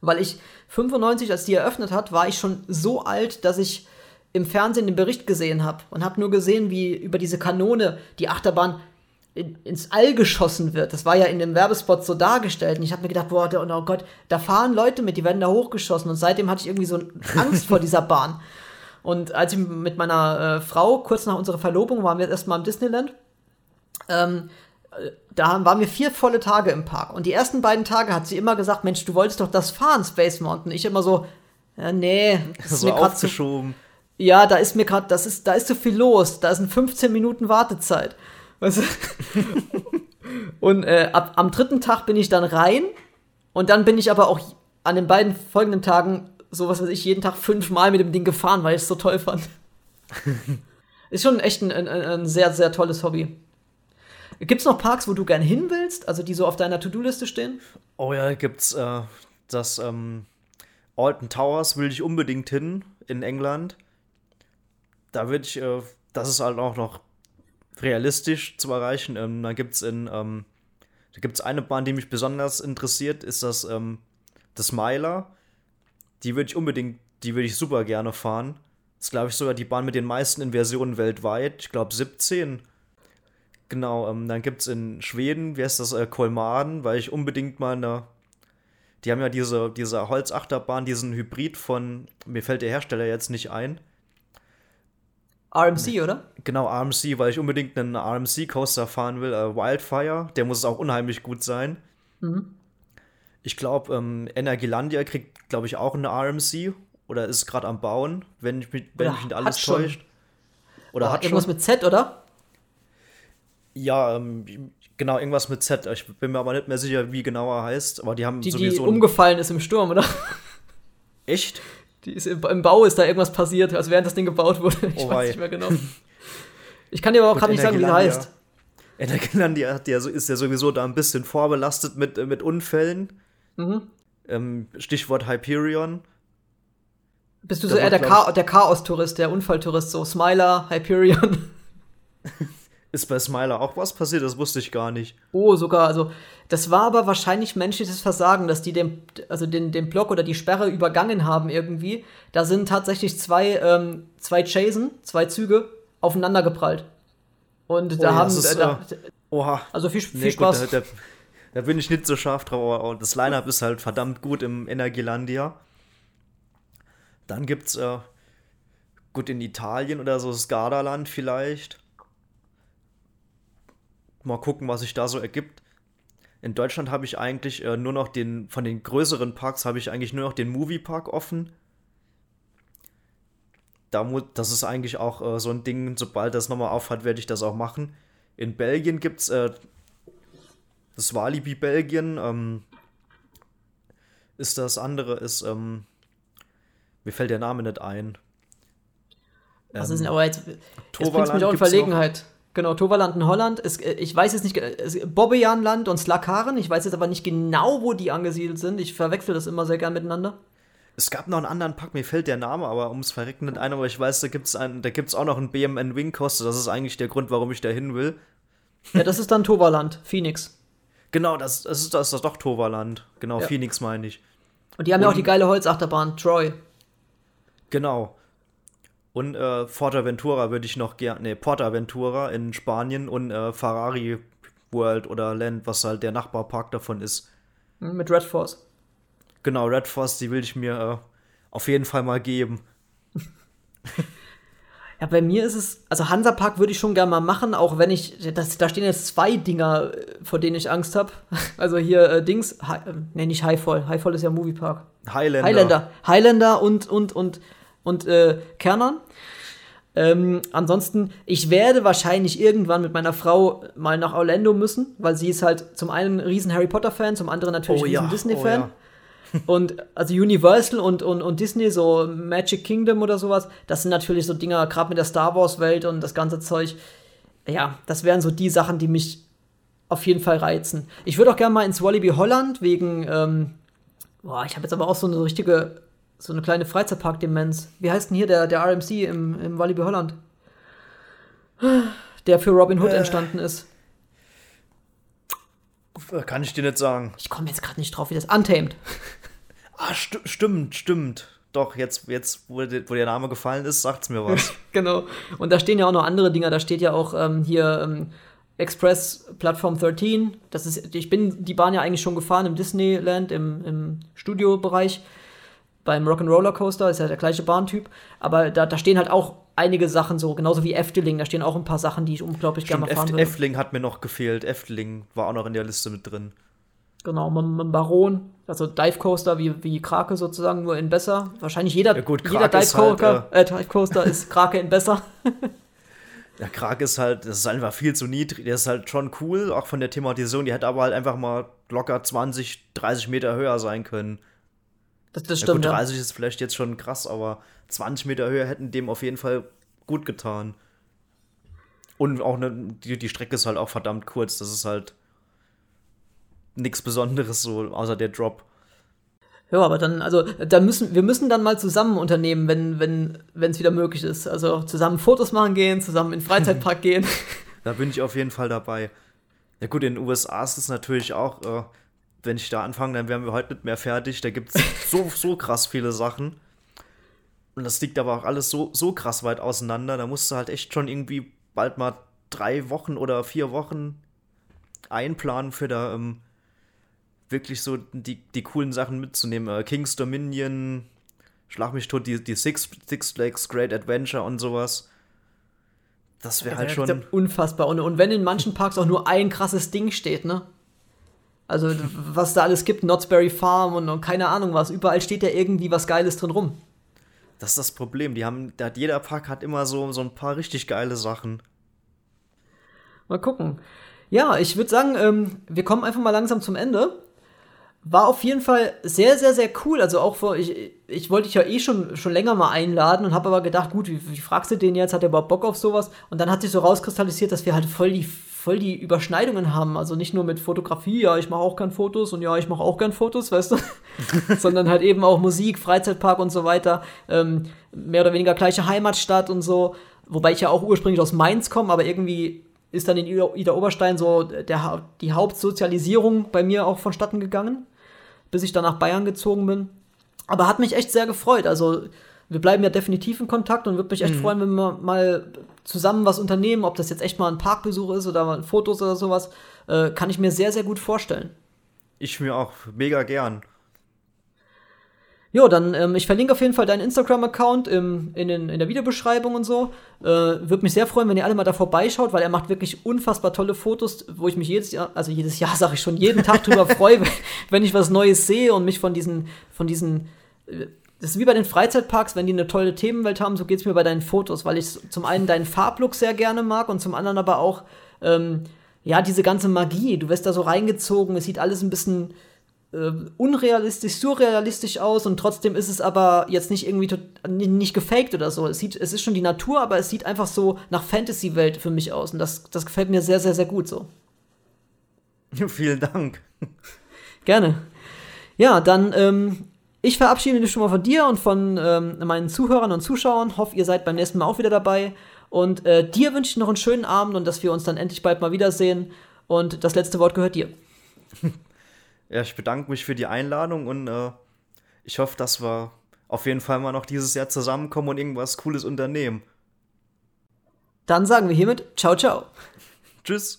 Speaker 1: Weil ich 95, als die eröffnet hat, war ich schon so alt, dass ich im Fernsehen den Bericht gesehen habe und habe nur gesehen, wie über diese Kanone die Achterbahn in, ins All geschossen wird. Das war ja in dem Werbespot so dargestellt. Und ich habe mir gedacht, boah, oh Gott, da fahren Leute mit, die werden da hochgeschossen. Und seitdem hatte ich irgendwie so Angst vor dieser Bahn. Und als ich mit meiner äh, Frau, kurz nach unserer Verlobung, waren wir erstmal im Disneyland. Ähm, da waren wir vier volle Tage im Park. Und die ersten beiden Tage hat sie immer gesagt, Mensch, du wolltest doch das fahren, Space Mountain. Ich immer so, ja, nee,
Speaker 2: das ist [LAUGHS] so mir gerade zu,
Speaker 1: ja, da ist mir gerade, das ist, da ist zu viel los. Da sind 15 Minuten Wartezeit. Weißt du? [LAUGHS] und äh, ab, am dritten Tag bin ich dann rein und dann bin ich aber auch an den beiden folgenden Tagen, so was weiß ich, jeden Tag fünfmal mit dem Ding gefahren, weil ich es so toll fand. [LAUGHS] ist schon echt ein, ein, ein, sehr, sehr tolles Hobby. Gibt es noch Parks, wo du gern hin willst, also die so auf deiner To-Do-Liste stehen?
Speaker 2: Oh ja, gibt's äh, das ähm, Alton Towers will ich unbedingt hin in England da würde ich, äh, das ist halt auch noch realistisch zu erreichen. Ähm, da gibt es in, ähm, da gibt es eine Bahn, die mich besonders interessiert, ist das, ähm, das Meiler. Die würde ich unbedingt, die würde ich super gerne fahren. Das ist, glaube ich, sogar die Bahn mit den meisten Inversionen weltweit. Ich glaube 17. Genau, ähm, dann gibt es in Schweden, wie heißt das, äh, Kolmaden, weil ich unbedingt mal eine. Die haben ja diese, diese Holzachterbahn, diesen Hybrid von, mir fällt der Hersteller jetzt nicht ein.
Speaker 1: RMC, oder?
Speaker 2: Genau, RMC, weil ich unbedingt einen RMC-Coaster fahren will. Äh, Wildfire, der muss auch unheimlich gut sein. Mhm. Ich glaube, ähm, Energielandia kriegt, glaube ich, auch eine RMC oder ist gerade am Bauen, wenn ich mich, wenn mich nicht alles täuscht.
Speaker 1: Oder oh, hat irgendwas schon. mit Z, oder?
Speaker 2: Ja, ähm, genau, irgendwas mit Z. Ich bin mir aber nicht mehr sicher, wie genau er heißt. Aber die haben
Speaker 1: die, sowieso. Die umgefallen ist im Sturm, oder?
Speaker 2: Echt?
Speaker 1: Die ist im, Bau ist da irgendwas passiert, als während das Ding gebaut wurde. [LAUGHS] Ich oh, weiß nicht mehr genau. Ich kann dir aber auch gerade nicht sagen, wie die heißt.
Speaker 2: Energielandia ist ja sowieso da ein bisschen vorbelastet mit, mit Unfällen. Mhm. Ähm, Stichwort Hyperion.
Speaker 1: Bist du so eher der, Cha der Chaos-Tourist, der Unfalltourist, so Smiler, Hyperion? [LAUGHS]
Speaker 2: Ist bei Smiler auch was passiert? Das wusste ich gar nicht.
Speaker 1: Oh, sogar. Also, das war aber wahrscheinlich menschliches Versagen, dass die den, also den, den Block oder die Sperre übergangen haben irgendwie. Da sind tatsächlich zwei, ähm, zwei Chasen, zwei Züge aufeinander geprallt. Und oh, da ja, haben. Ist, äh, da,
Speaker 2: oha.
Speaker 1: Also viel, viel nee, Spaß.
Speaker 2: Gut, da, da, da, bin ich nicht so scharf drauf, aber das Line-Up ist halt verdammt gut im Energielandia. Dann gibt's, äh, gut, in Italien oder so das Gardaland vielleicht. Mal gucken, was sich da so ergibt. In Deutschland habe ich eigentlich äh, nur noch den, von den größeren Parks habe ich eigentlich nur noch den Moviepark offen. Da das ist eigentlich auch äh, so ein Ding, sobald das nochmal aufhat, werde ich das auch machen. In Belgien gibt es äh, das Walibi Belgien. Ähm, ist das andere, ist, ähm, mir fällt der Name nicht ein.
Speaker 1: Was ist denn aber jetzt? Jetzt mich auch in Verlegenheit. Genau, Toverland in Holland. Es, äh, ich weiß jetzt nicht, Bobbejaanland und Slakaren. Ich weiß jetzt aber nicht genau, wo die angesiedelt sind. Ich verwechsel das immer sehr gern miteinander.
Speaker 2: Es gab noch einen anderen Pack, mir fällt der Name aber ums Verrecken nicht ein, aber ich weiß, da gibt es auch noch einen BMN Wing Coaster. Das ist eigentlich der Grund, warum ich da hin will.
Speaker 1: Ja, das ist dann Toverland, Phoenix.
Speaker 2: Genau, das, das, ist, das ist doch Toverland. Genau, ja. Phoenix meine ich.
Speaker 1: Und die haben und, ja auch die geile Holzachterbahn, Troy.
Speaker 2: Genau. Und äh, Fortaventura würde ich noch gerne, ne, Portaventura in Spanien und äh, Ferrari World oder Land, was halt der Nachbarpark davon ist.
Speaker 1: Mit Red Force.
Speaker 2: Genau, Red Force, die will ich mir äh, auf jeden Fall mal geben. [LAUGHS]
Speaker 1: Ja, bei mir ist es, also Hansapark würde ich schon gerne mal machen, auch wenn ich, das, da stehen jetzt zwei Dinger, vor denen ich Angst habe. [LAUGHS] Also hier äh, Dings, Hi, äh, nee, nicht Highfall, Highfall ist ja Moviepark.
Speaker 2: Highlander.
Speaker 1: Highlander, Highlander und, und, und und äh, Kernern. Ähm, ansonsten, ich werde wahrscheinlich irgendwann mit meiner Frau mal nach Orlando müssen, weil sie ist halt zum einen ein riesen Harry Potter-Fan, zum anderen natürlich oh, riesen ja. Disney-Fan. Oh, ja. [LAUGHS] und also Universal und, und, und Disney, so Magic Kingdom oder sowas, das sind natürlich so Dinger, gerade mit der Star Wars-Welt und das ganze Zeug. Ja, das wären so die Sachen, die mich auf jeden Fall reizen. Ich würde auch gerne mal ins Wallaby Holland wegen, ähm, boah, ich habe jetzt aber auch so eine richtige so eine kleine Freizeitpark-Demenz. Wie heißt denn hier der, der RMC im, im Walibi Holland? Der für Robin Hood äh, entstanden ist.
Speaker 2: Kann ich dir nicht sagen.
Speaker 1: Ich komme jetzt gerade nicht drauf, wie das Untamed. [LAUGHS]
Speaker 2: ah, st stimmt, stimmt. Doch, jetzt, jetzt wo, wo, der Name gefallen ist, sagt's mir was. [LAUGHS]
Speaker 1: genau. Und da stehen ja auch noch andere Dinger. Da steht ja auch ähm, hier ähm, Express Plattform 13. Das ist, ich bin die Bahn ja eigentlich schon gefahren im Disneyland, im, im Studiobereich. Beim Rock'n'Roller Coaster ist ja der gleiche Bahntyp, aber da, da stehen halt auch einige Sachen so, genauso wie Efteling, da stehen auch ein paar Sachen, die ich unglaublich gerne mal fahren
Speaker 2: würde. Efteling hat mir noch gefehlt, Efteling war auch noch in der Liste mit drin.
Speaker 1: Genau, mit Baron, also Dive Coaster wie, wie Krake sozusagen, nur in besser. Wahrscheinlich jeder, ja gut, jeder Dive, halt, äh, Dive Coaster ist Krake in besser. [LAUGHS]
Speaker 2: Ja, Krake ist halt, das ist einfach viel zu niedrig. Der ist halt schon cool, auch von der Thematisierung. Die hätte aber halt einfach mal locker 20, 30 Meter höher sein können.
Speaker 1: Das, das stimmt.
Speaker 2: Ja, gut, 30 ja. ist vielleicht jetzt schon krass, aber 20 Meter Höhe hätten dem auf jeden Fall gut getan. Und auch ne, die, die Strecke ist halt auch verdammt kurz. Das ist halt nichts Besonderes so, außer der Drop.
Speaker 1: Ja, aber dann, also, da müssen, wir müssen dann mal zusammen unternehmen, wenn, wenn, wenn es wieder möglich ist. Also zusammen Fotos machen gehen, zusammen in den Freizeitpark [LAUGHS] gehen.
Speaker 2: Da bin ich auf jeden Fall dabei. Ja gut, in den USA ist es natürlich auch, äh, wenn ich da anfange, dann wären wir heute nicht mehr fertig. Da gibt es [LAUGHS] so, so krass viele Sachen. Und das liegt aber auch alles so, so krass weit auseinander. Da musst du halt echt schon irgendwie bald mal drei Wochen oder vier Wochen einplanen für da ähm, wirklich so die, die coolen Sachen mitzunehmen. Äh, King's Dominion, Schlag mich tot, die, die Six, Six Flags Great Adventure und sowas. Das wäre halt schon.
Speaker 1: Unfassbar. Und, und wenn in manchen Parks auch nur ein krasses Ding steht, ne? Also, was da alles gibt, Knott's Berry Farm und, und, keine Ahnung was, überall steht ja irgendwie was Geiles drin rum.
Speaker 2: Das ist das Problem. Die haben, da hat, jeder Park hat immer so, so ein paar richtig geile Sachen.
Speaker 1: Mal gucken. Ja, ich würde sagen, ähm, wir kommen einfach mal langsam zum Ende. War auf jeden Fall sehr, sehr, sehr cool. Also auch vor, ich, ich wollte dich ja eh schon, schon länger mal einladen und habe aber gedacht, gut, wie, wie fragst du den jetzt? Hat er überhaupt Bock auf sowas? Und dann hat sich so rauskristallisiert, dass wir halt voll die, voll die Überschneidungen haben. Also nicht nur mit Fotografie, ja, ich mache auch gern Fotos und ja, ich mache auch gern Fotos, weißt du? [LAUGHS] Sondern halt eben auch Musik, Freizeitpark und so weiter. Ähm, mehr oder weniger gleiche Heimatstadt und so. Wobei ich ja auch ursprünglich aus Mainz komme, aber irgendwie ist dann in Ida Oberstein so der, die Hauptsozialisierung bei mir auch vonstatten gegangen, bis ich dann nach Bayern gezogen bin. Aber hat mich echt sehr gefreut. Also wir bleiben ja definitiv in Kontakt und würde mich echt mhm. freuen, wenn wir mal zusammen was unternehmen, ob das jetzt echt mal ein Parkbesuch ist oder mal Fotos oder sowas, äh, kann ich mir sehr, sehr gut vorstellen.
Speaker 2: Ich mir auch mega gern.
Speaker 1: Jo, dann, ähm, ich verlinke auf jeden Fall deinen Instagram-Account in, in der Videobeschreibung und so. Äh, Würde mich sehr freuen, wenn ihr alle mal da vorbeischaut, weil er macht wirklich unfassbar tolle Fotos, wo ich mich jedes Jahr, also jedes Jahr [LAUGHS] sage ich schon, jeden Tag drüber freue, [LAUGHS] wenn ich was Neues sehe und mich von diesen, von diesen, äh, das ist wie bei den Freizeitparks, wenn die eine tolle Themenwelt haben, so geht es mir bei deinen Fotos, weil ich zum einen deinen Farblook sehr gerne mag und zum anderen aber auch, ähm, ja, diese ganze Magie. Du wirst da so reingezogen, es sieht alles ein bisschen äh, unrealistisch, surrealistisch aus und trotzdem ist es aber jetzt nicht irgendwie nicht gefaked oder so. Es, sieht, es ist schon die Natur, aber es sieht einfach so nach Fantasy-Welt für mich aus und das, das gefällt mir sehr, sehr, sehr gut so. [LAUGHS]
Speaker 2: Vielen Dank.
Speaker 1: Gerne. Ja, dann, ähm, ich verabschiede mich schon mal von dir und von ähm, meinen Zuhörern und Zuschauern. Hoffe, ihr seid beim nächsten Mal auch wieder dabei. Und äh, dir wünsche ich noch einen schönen Abend und dass wir uns dann endlich bald mal wiedersehen. Und das letzte Wort gehört dir. [LAUGHS]
Speaker 2: Ja, ich bedanke mich für die Einladung und äh, ich hoffe, dass wir auf jeden Fall mal noch dieses Jahr zusammenkommen und irgendwas Cooles unternehmen.
Speaker 1: Dann sagen wir hiermit Ciao, ciao. [LAUGHS]
Speaker 2: Tschüss.